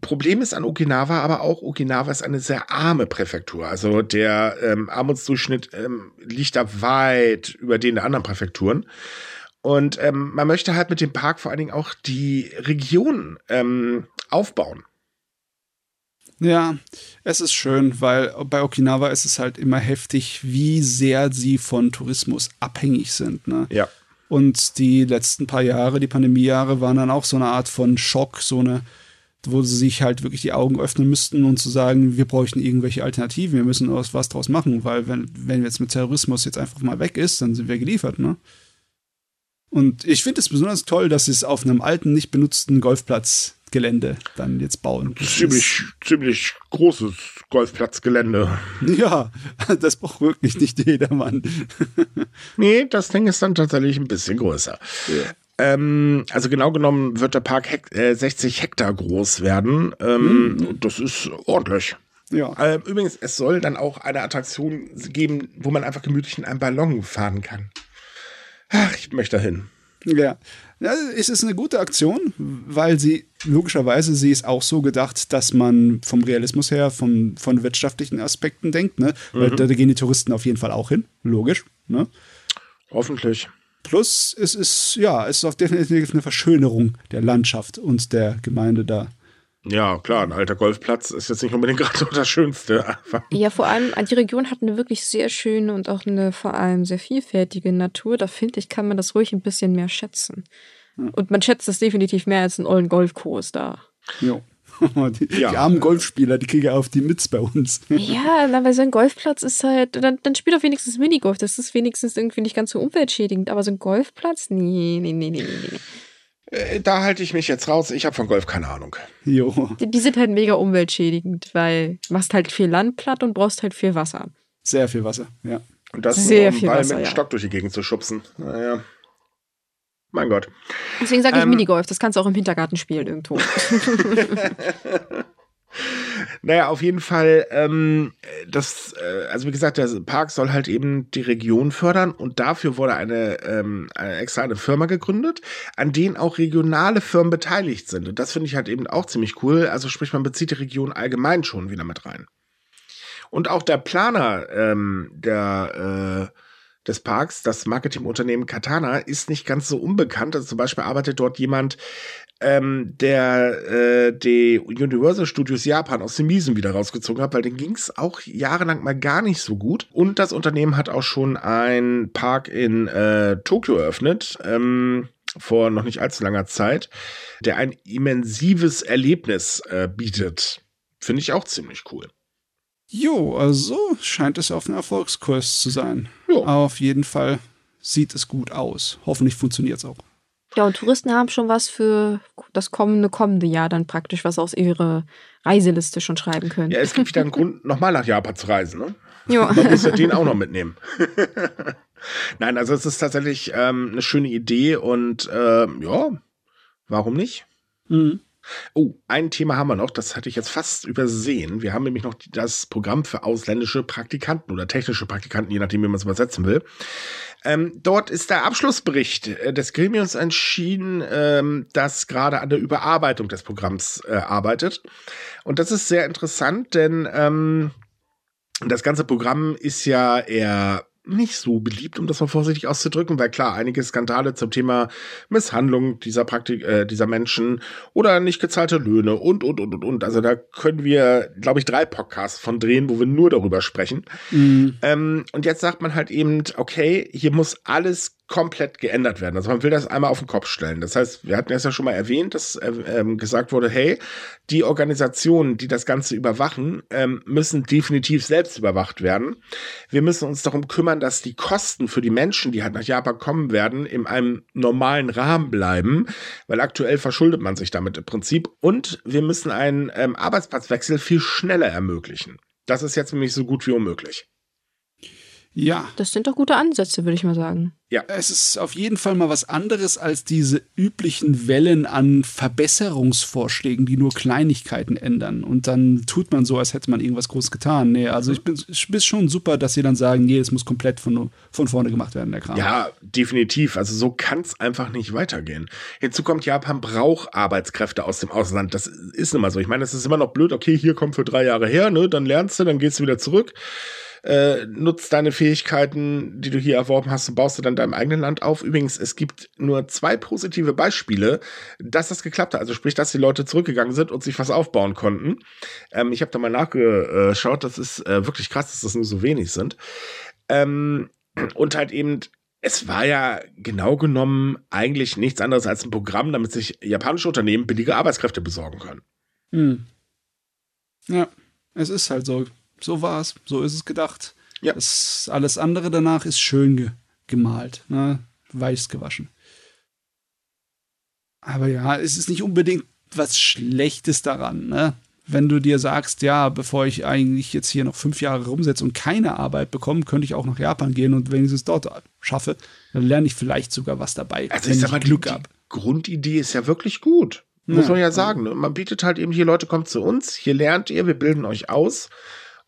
Problem ist an Okinawa aber auch, Okinawa ist eine sehr arme Präfektur. Also der ähm, Armutsdurchschnitt ähm, liegt da weit über den der anderen Präfekturen. Und ähm, man möchte halt mit dem Park vor allen Dingen auch die Region ähm, aufbauen. Ja, es ist schön, weil bei Okinawa ist es halt immer heftig, wie sehr sie von Tourismus abhängig sind. Ne? Ja. Und die letzten paar Jahre, die Pandemiejahre, waren dann auch so eine Art von Schock, so eine, wo sie sich halt wirklich die Augen öffnen müssten und zu sagen, wir bräuchten irgendwelche Alternativen, wir müssen was, was draus machen, weil wenn, wenn jetzt mit Terrorismus jetzt einfach mal weg ist, dann sind wir geliefert, ne? Und ich finde es besonders toll, dass sie es auf einem alten, nicht benutzten Golfplatzgelände dann jetzt bauen. Ziemlich, ziemlich großes Golfplatzgelände. Ja, das braucht wirklich nicht jedermann. nee, das Ding ist dann tatsächlich ein bisschen größer. Ja. Ähm, also genau genommen wird der Park Hek äh, 60 Hektar groß werden. Ähm, mhm. Das ist ordentlich. Ja. Äh, übrigens, es soll dann auch eine Attraktion geben, wo man einfach gemütlich in einem Ballon fahren kann. Ach, ich möchte dahin. Ja. ja, es ist eine gute Aktion, weil sie logischerweise sie ist auch so gedacht, dass man vom Realismus her, von, von wirtschaftlichen Aspekten denkt, ne? Weil mhm. da, da, gehen die Touristen auf jeden Fall auch hin, logisch, ne? Hoffentlich. Plus, es ist, ja, es ist auf definitiv eine Verschönerung der Landschaft und der Gemeinde da. Ja, klar, ein alter Golfplatz ist jetzt nicht unbedingt gerade das Schönste. Ja, vor allem, die Region hat eine wirklich sehr schöne und auch eine vor allem sehr vielfältige Natur. Da finde ich, kann man das ruhig ein bisschen mehr schätzen. Und man schätzt das definitiv mehr als einen ollen Golfkurs da. Jo. Die, ja. die, armen Golfspieler, die kriegen ja auf die Mitz bei uns. Ja, aber so ein Golfplatz ist halt, dann, dann spielt doch wenigstens Minigolf. Das ist wenigstens irgendwie nicht ganz so umweltschädigend. Aber so ein Golfplatz, nee, nee, nee, nee, nee. Äh, da halte ich mich jetzt raus. Ich habe von Golf keine Ahnung. Jo. Die, die sind halt mega umweltschädigend, weil du machst halt viel Land platt und brauchst halt viel Wasser. Sehr viel Wasser, ja. Und das Sehr um viel Ball Wasser, mit dem ja. Stock durch die Gegend zu schubsen. Naja. Mein Gott. Deswegen sage ich Ähm, Minigolf, das kannst du auch im Hintergarten spielen irgendwo. Naja, auf jeden Fall, ähm, das, äh, also wie gesagt, der Park soll halt eben die Region fördern und dafür wurde eine, ähm, eine extra eine Firma gegründet, an denen auch regionale Firmen beteiligt sind. Und das finde ich halt eben auch ziemlich cool. Also sprich, man bezieht die Region allgemein schon wieder mit rein. Und auch der Planer ähm, der, äh, des Parks, das Marketingunternehmen Katana, ist nicht ganz so unbekannt. Also zum Beispiel arbeitet dort jemand, ähm, der äh, die Universal Studios Japan aus dem Miesen wieder rausgezogen hat, weil den ging es auch jahrelang mal gar nicht so gut. Und das Unternehmen hat auch schon einen Park in äh, Tokio eröffnet. Ähm, vor noch nicht allzu langer Zeit, der ein immensives Erlebnis äh, bietet. Finde ich auch ziemlich cool. Jo, also scheint es auf einem Erfolgskurs zu sein. Jo. Auf jeden Fall sieht es gut aus. Hoffentlich funktioniert es auch. Ja, und Touristen haben schon was für das kommende, kommende Jahr dann praktisch, was aus ihrer Reiseliste schon schreiben können. Ja, es gibt wieder einen Grund, nochmal nach Japan zu reisen, ne? Ja. Man muss ja den auch noch mitnehmen. Nein, also es ist tatsächlich ähm, eine schöne Idee und ähm, ja, warum nicht? Mhm. Oh, ein Thema haben wir noch, das hatte ich jetzt fast übersehen. Wir haben nämlich noch das Programm für ausländische Praktikanten oder technische Praktikanten, je nachdem, wie man es übersetzen will. Ähm, dort ist der Abschlussbericht äh, des Gremiums entschieden, ähm, das gerade an der Überarbeitung des Programms äh, arbeitet. Und das ist sehr interessant, denn ähm, das ganze Programm ist ja eher nicht so beliebt, um das mal vorsichtig auszudrücken, weil klar, einige Skandale zum Thema Misshandlung dieser Praktik, äh, dieser Menschen oder nicht gezahlte Löhne und, und, und, und, und. Also da können wir, glaube ich, drei Podcasts von drehen, wo wir nur darüber sprechen. Mhm. Ähm, und jetzt sagt man halt eben, okay, hier muss alles komplett geändert werden. Also man will das einmal auf den Kopf stellen. Das heißt, wir hatten es ja schon mal erwähnt, dass äh, ähm, gesagt wurde, hey, die Organisationen, die das Ganze überwachen, ähm, müssen definitiv selbst überwacht werden. Wir müssen uns darum kümmern, dass die Kosten für die Menschen, die halt nach Japan kommen werden, in einem normalen Rahmen bleiben, weil aktuell verschuldet man sich damit im Prinzip. Und wir müssen einen ähm, Arbeitsplatzwechsel viel schneller ermöglichen. Das ist jetzt nämlich so gut wie unmöglich. Ja, Das sind doch gute Ansätze, würde ich mal sagen. es ist auf jeden Fall mal was anderes als diese üblichen Wellen an Verbesserungsvorschlägen, die nur Kleinigkeiten ändern. Und dann tut man so, als hätte man irgendwas groß getan. Nee, also ich bin ich bin schon super, dass sie dann sagen, nee, es muss komplett von, von vorne gemacht werden, der Kram. Ja, definitiv. Also so kann es einfach nicht weitergehen. Hinzu kommt, Japan braucht Arbeitskräfte aus dem Ausland. Das ist immer so. Ich meine, es ist immer noch blöd, okay, hier kommt für drei Jahre her, ne? Dann lernst du, dann gehst du wieder zurück. Äh, nutzt deine Fähigkeiten, die du hier erworben hast, und baust du dann deinem eigenen Land auf. Übrigens, es gibt nur zwei positive Beispiele, dass das geklappt hat. Also sprich, dass die Leute zurückgegangen sind und sich was aufbauen konnten. Ähm, ich habe da mal nachgeschaut, das ist äh, wirklich krass, dass das nur so wenig sind. Ähm, und halt eben es war ja genau genommen eigentlich nichts anderes als ein Programm, damit sich japanische Unternehmen billige Arbeitskräfte besorgen können. Hm. Ja, es ist halt so. So war es, so ist es gedacht. Ja. Das, alles andere danach ist schön ge gemalt, ne? weiß gewaschen. Aber ja, es ist nicht unbedingt was Schlechtes daran, ne? Wenn du dir sagst, ja, bevor ich eigentlich jetzt hier noch fünf Jahre rumsetze und keine Arbeit bekomme, könnte ich auch nach Japan gehen und wenigstens dort schaffe, dann lerne ich vielleicht sogar was dabei, Also wenn ich sag mal, die, Glück die habe. Grundidee ist ja wirklich gut. Muss Ja. man ja sagen. Ne? Man bietet halt eben hier, Leute, kommt zu uns, hier lernt ihr, wir bilden euch aus.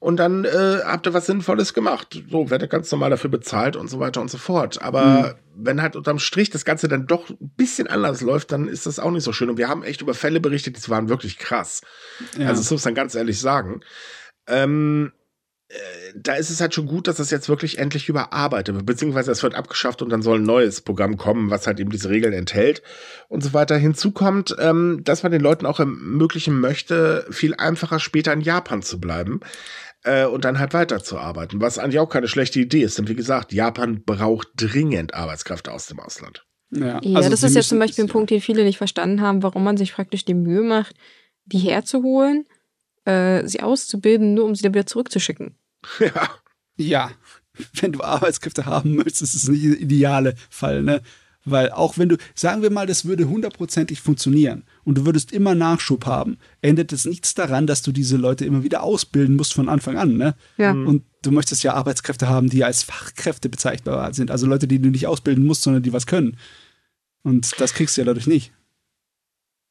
Und dann äh, habt ihr was Sinnvolles gemacht. So, werdet ganz normal dafür bezahlt und so weiter und so fort. Aber wenn halt unterm Strich das Ganze dann doch ein bisschen anders läuft, dann ist das auch nicht so schön. Und wir haben echt über Fälle berichtet, die waren wirklich krass. Ja. Also das muss man ganz ehrlich sagen. Ähm, äh, da ist es halt schon gut, dass das jetzt wirklich endlich überarbeitet wird, beziehungsweise es wird abgeschafft und dann soll ein neues Programm kommen, was halt eben diese Regeln enthält und so weiter. Hinzu kommt, ähm, dass man den Leuten auch ermöglichen möchte, viel einfacher später in Japan zu bleiben äh, und dann halt weiterzuarbeiten, was eigentlich auch keine schlechte Idee ist. Denn wie gesagt, Japan braucht dringend Arbeitskräfte aus dem Ausland. ja, Ja, also das ist ja zum Beispiel ein Punkt, den viele nicht verstanden haben, warum man sich praktisch die Mühe macht, die herzuholen, äh, sie auszubilden, nur um sie dann wieder zurückzuschicken. ja. Ja, wenn du Arbeitskräfte haben möchtest, ist es nicht der ideale Fall, ne? Weil auch wenn du, sagen wir mal, das würde hundertprozentig funktionieren und du würdest immer Nachschub haben, endet es nichts daran, dass du diese Leute immer wieder ausbilden musst von Anfang an, ne? Ja. Und du möchtest ja Arbeitskräfte haben, die als Fachkräfte bezeichnbar sind. Also Leute, die du nicht ausbilden musst, sondern die was können. Und das kriegst du ja dadurch nicht.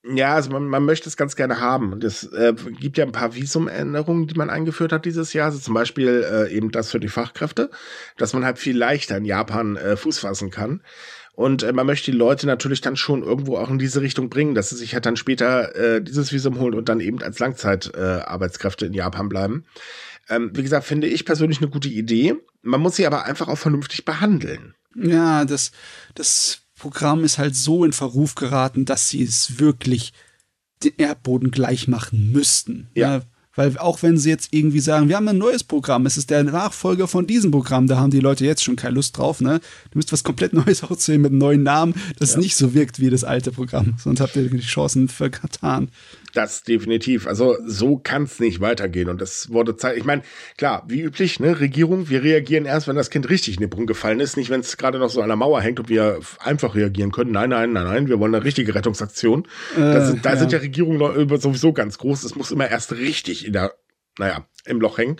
Ja, also man, man möchte es ganz gerne haben. Und es äh, gibt ja ein paar Visumänderungen, die man eingeführt hat dieses Jahr. Also zum Beispiel äh, eben das für die Fachkräfte, dass man halt viel leichter in Japan äh, Fuß fassen kann. Und äh, man möchte die Leute natürlich dann schon irgendwo auch in diese Richtung bringen, dass sie sich halt dann später äh, dieses Visum holen und dann eben als Langzeitarbeitskräfte äh, in Japan bleiben. Ähm, wie gesagt, finde ich persönlich eine gute Idee. Man muss sie aber einfach auch vernünftig behandeln. Ja, das, das Programm ist halt so in Verruf geraten, dass sie es wirklich den Erdboden gleich machen müssten. Ja. ja. Weil auch wenn sie jetzt irgendwie sagen, wir haben ein neues Programm, es ist der Nachfolger von diesem Programm, da haben die Leute jetzt schon keine Lust drauf, ne? Du müsst was komplett Neues aussehen mit einem neuen Namen, das ja. nicht so wirkt wie das alte Programm. Sonst habt ihr die Chancen vertan. Das definitiv. Also so kann es nicht weitergehen. Und das wurde Zeit. Ich meine, klar, wie üblich, ne, Regierung, wir reagieren erst, wenn das Kind richtig in den Brunnen gefallen ist, nicht wenn es gerade noch so an der Mauer hängt und wir einfach reagieren können. Nein, nein, nein, nein, wir wollen eine richtige Rettungsaktion. Äh, da sind, da ja. sind ja Regierungen sowieso ganz groß. Es muss immer erst richtig in der, naja, im Loch hängen.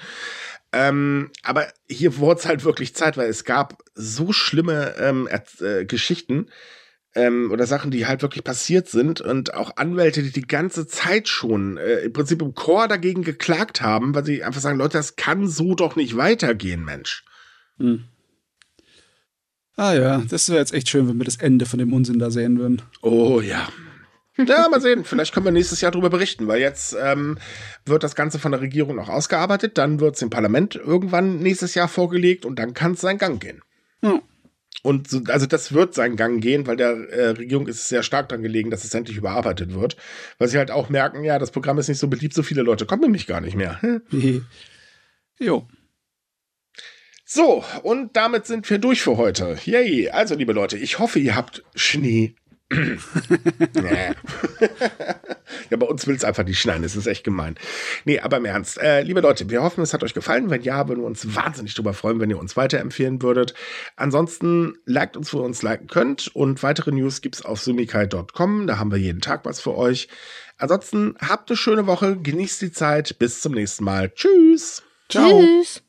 Ähm, aber hier wurde es halt wirklich Zeit, weil es gab so schlimme ähm, äh, Geschichten ähm, oder Sachen, die halt wirklich passiert sind und auch Anwälte, die die ganze Zeit schon äh, im Prinzip im Chor dagegen geklagt haben, weil sie einfach sagen, Leute, das kann so doch nicht weitergehen, Mensch. Hm. Ah ja, das wäre jetzt echt schön, wenn wir das Ende von dem Unsinn da sehen würden. Oh ja. Ja, mal sehen. Vielleicht können wir nächstes Jahr darüber berichten, weil jetzt ähm, wird das Ganze von der Regierung noch ausgearbeitet, dann wird es im Parlament irgendwann nächstes Jahr vorgelegt und dann kann es seinen Gang gehen. Ja. Und so, also das wird seinen Gang gehen, weil der äh, Regierung ist es sehr stark daran gelegen, dass es endlich überarbeitet wird. Weil sie halt auch merken, ja, das Programm ist nicht so beliebt, so viele Leute kommen nämlich gar nicht mehr. jo. So, und damit sind wir durch für heute. Yay. Also, liebe Leute, ich hoffe, ihr habt Schnee ja, bei uns will es einfach nicht schneiden. Das ist echt gemein. Nee, aber im Ernst. Äh, liebe Leute, wir hoffen, es hat euch gefallen. Wenn ja, würden wir uns wahnsinnig darüber freuen, wenn ihr uns weiterempfehlen würdet. Ansonsten liked uns, wo ihr uns liken könnt. Und weitere News gibt es auf sumikai.com. Da haben wir jeden Tag was für euch. Ansonsten habt eine schöne Woche, genießt die Zeit. Bis zum nächsten Mal. Tschüss. Ciao. Tschüss.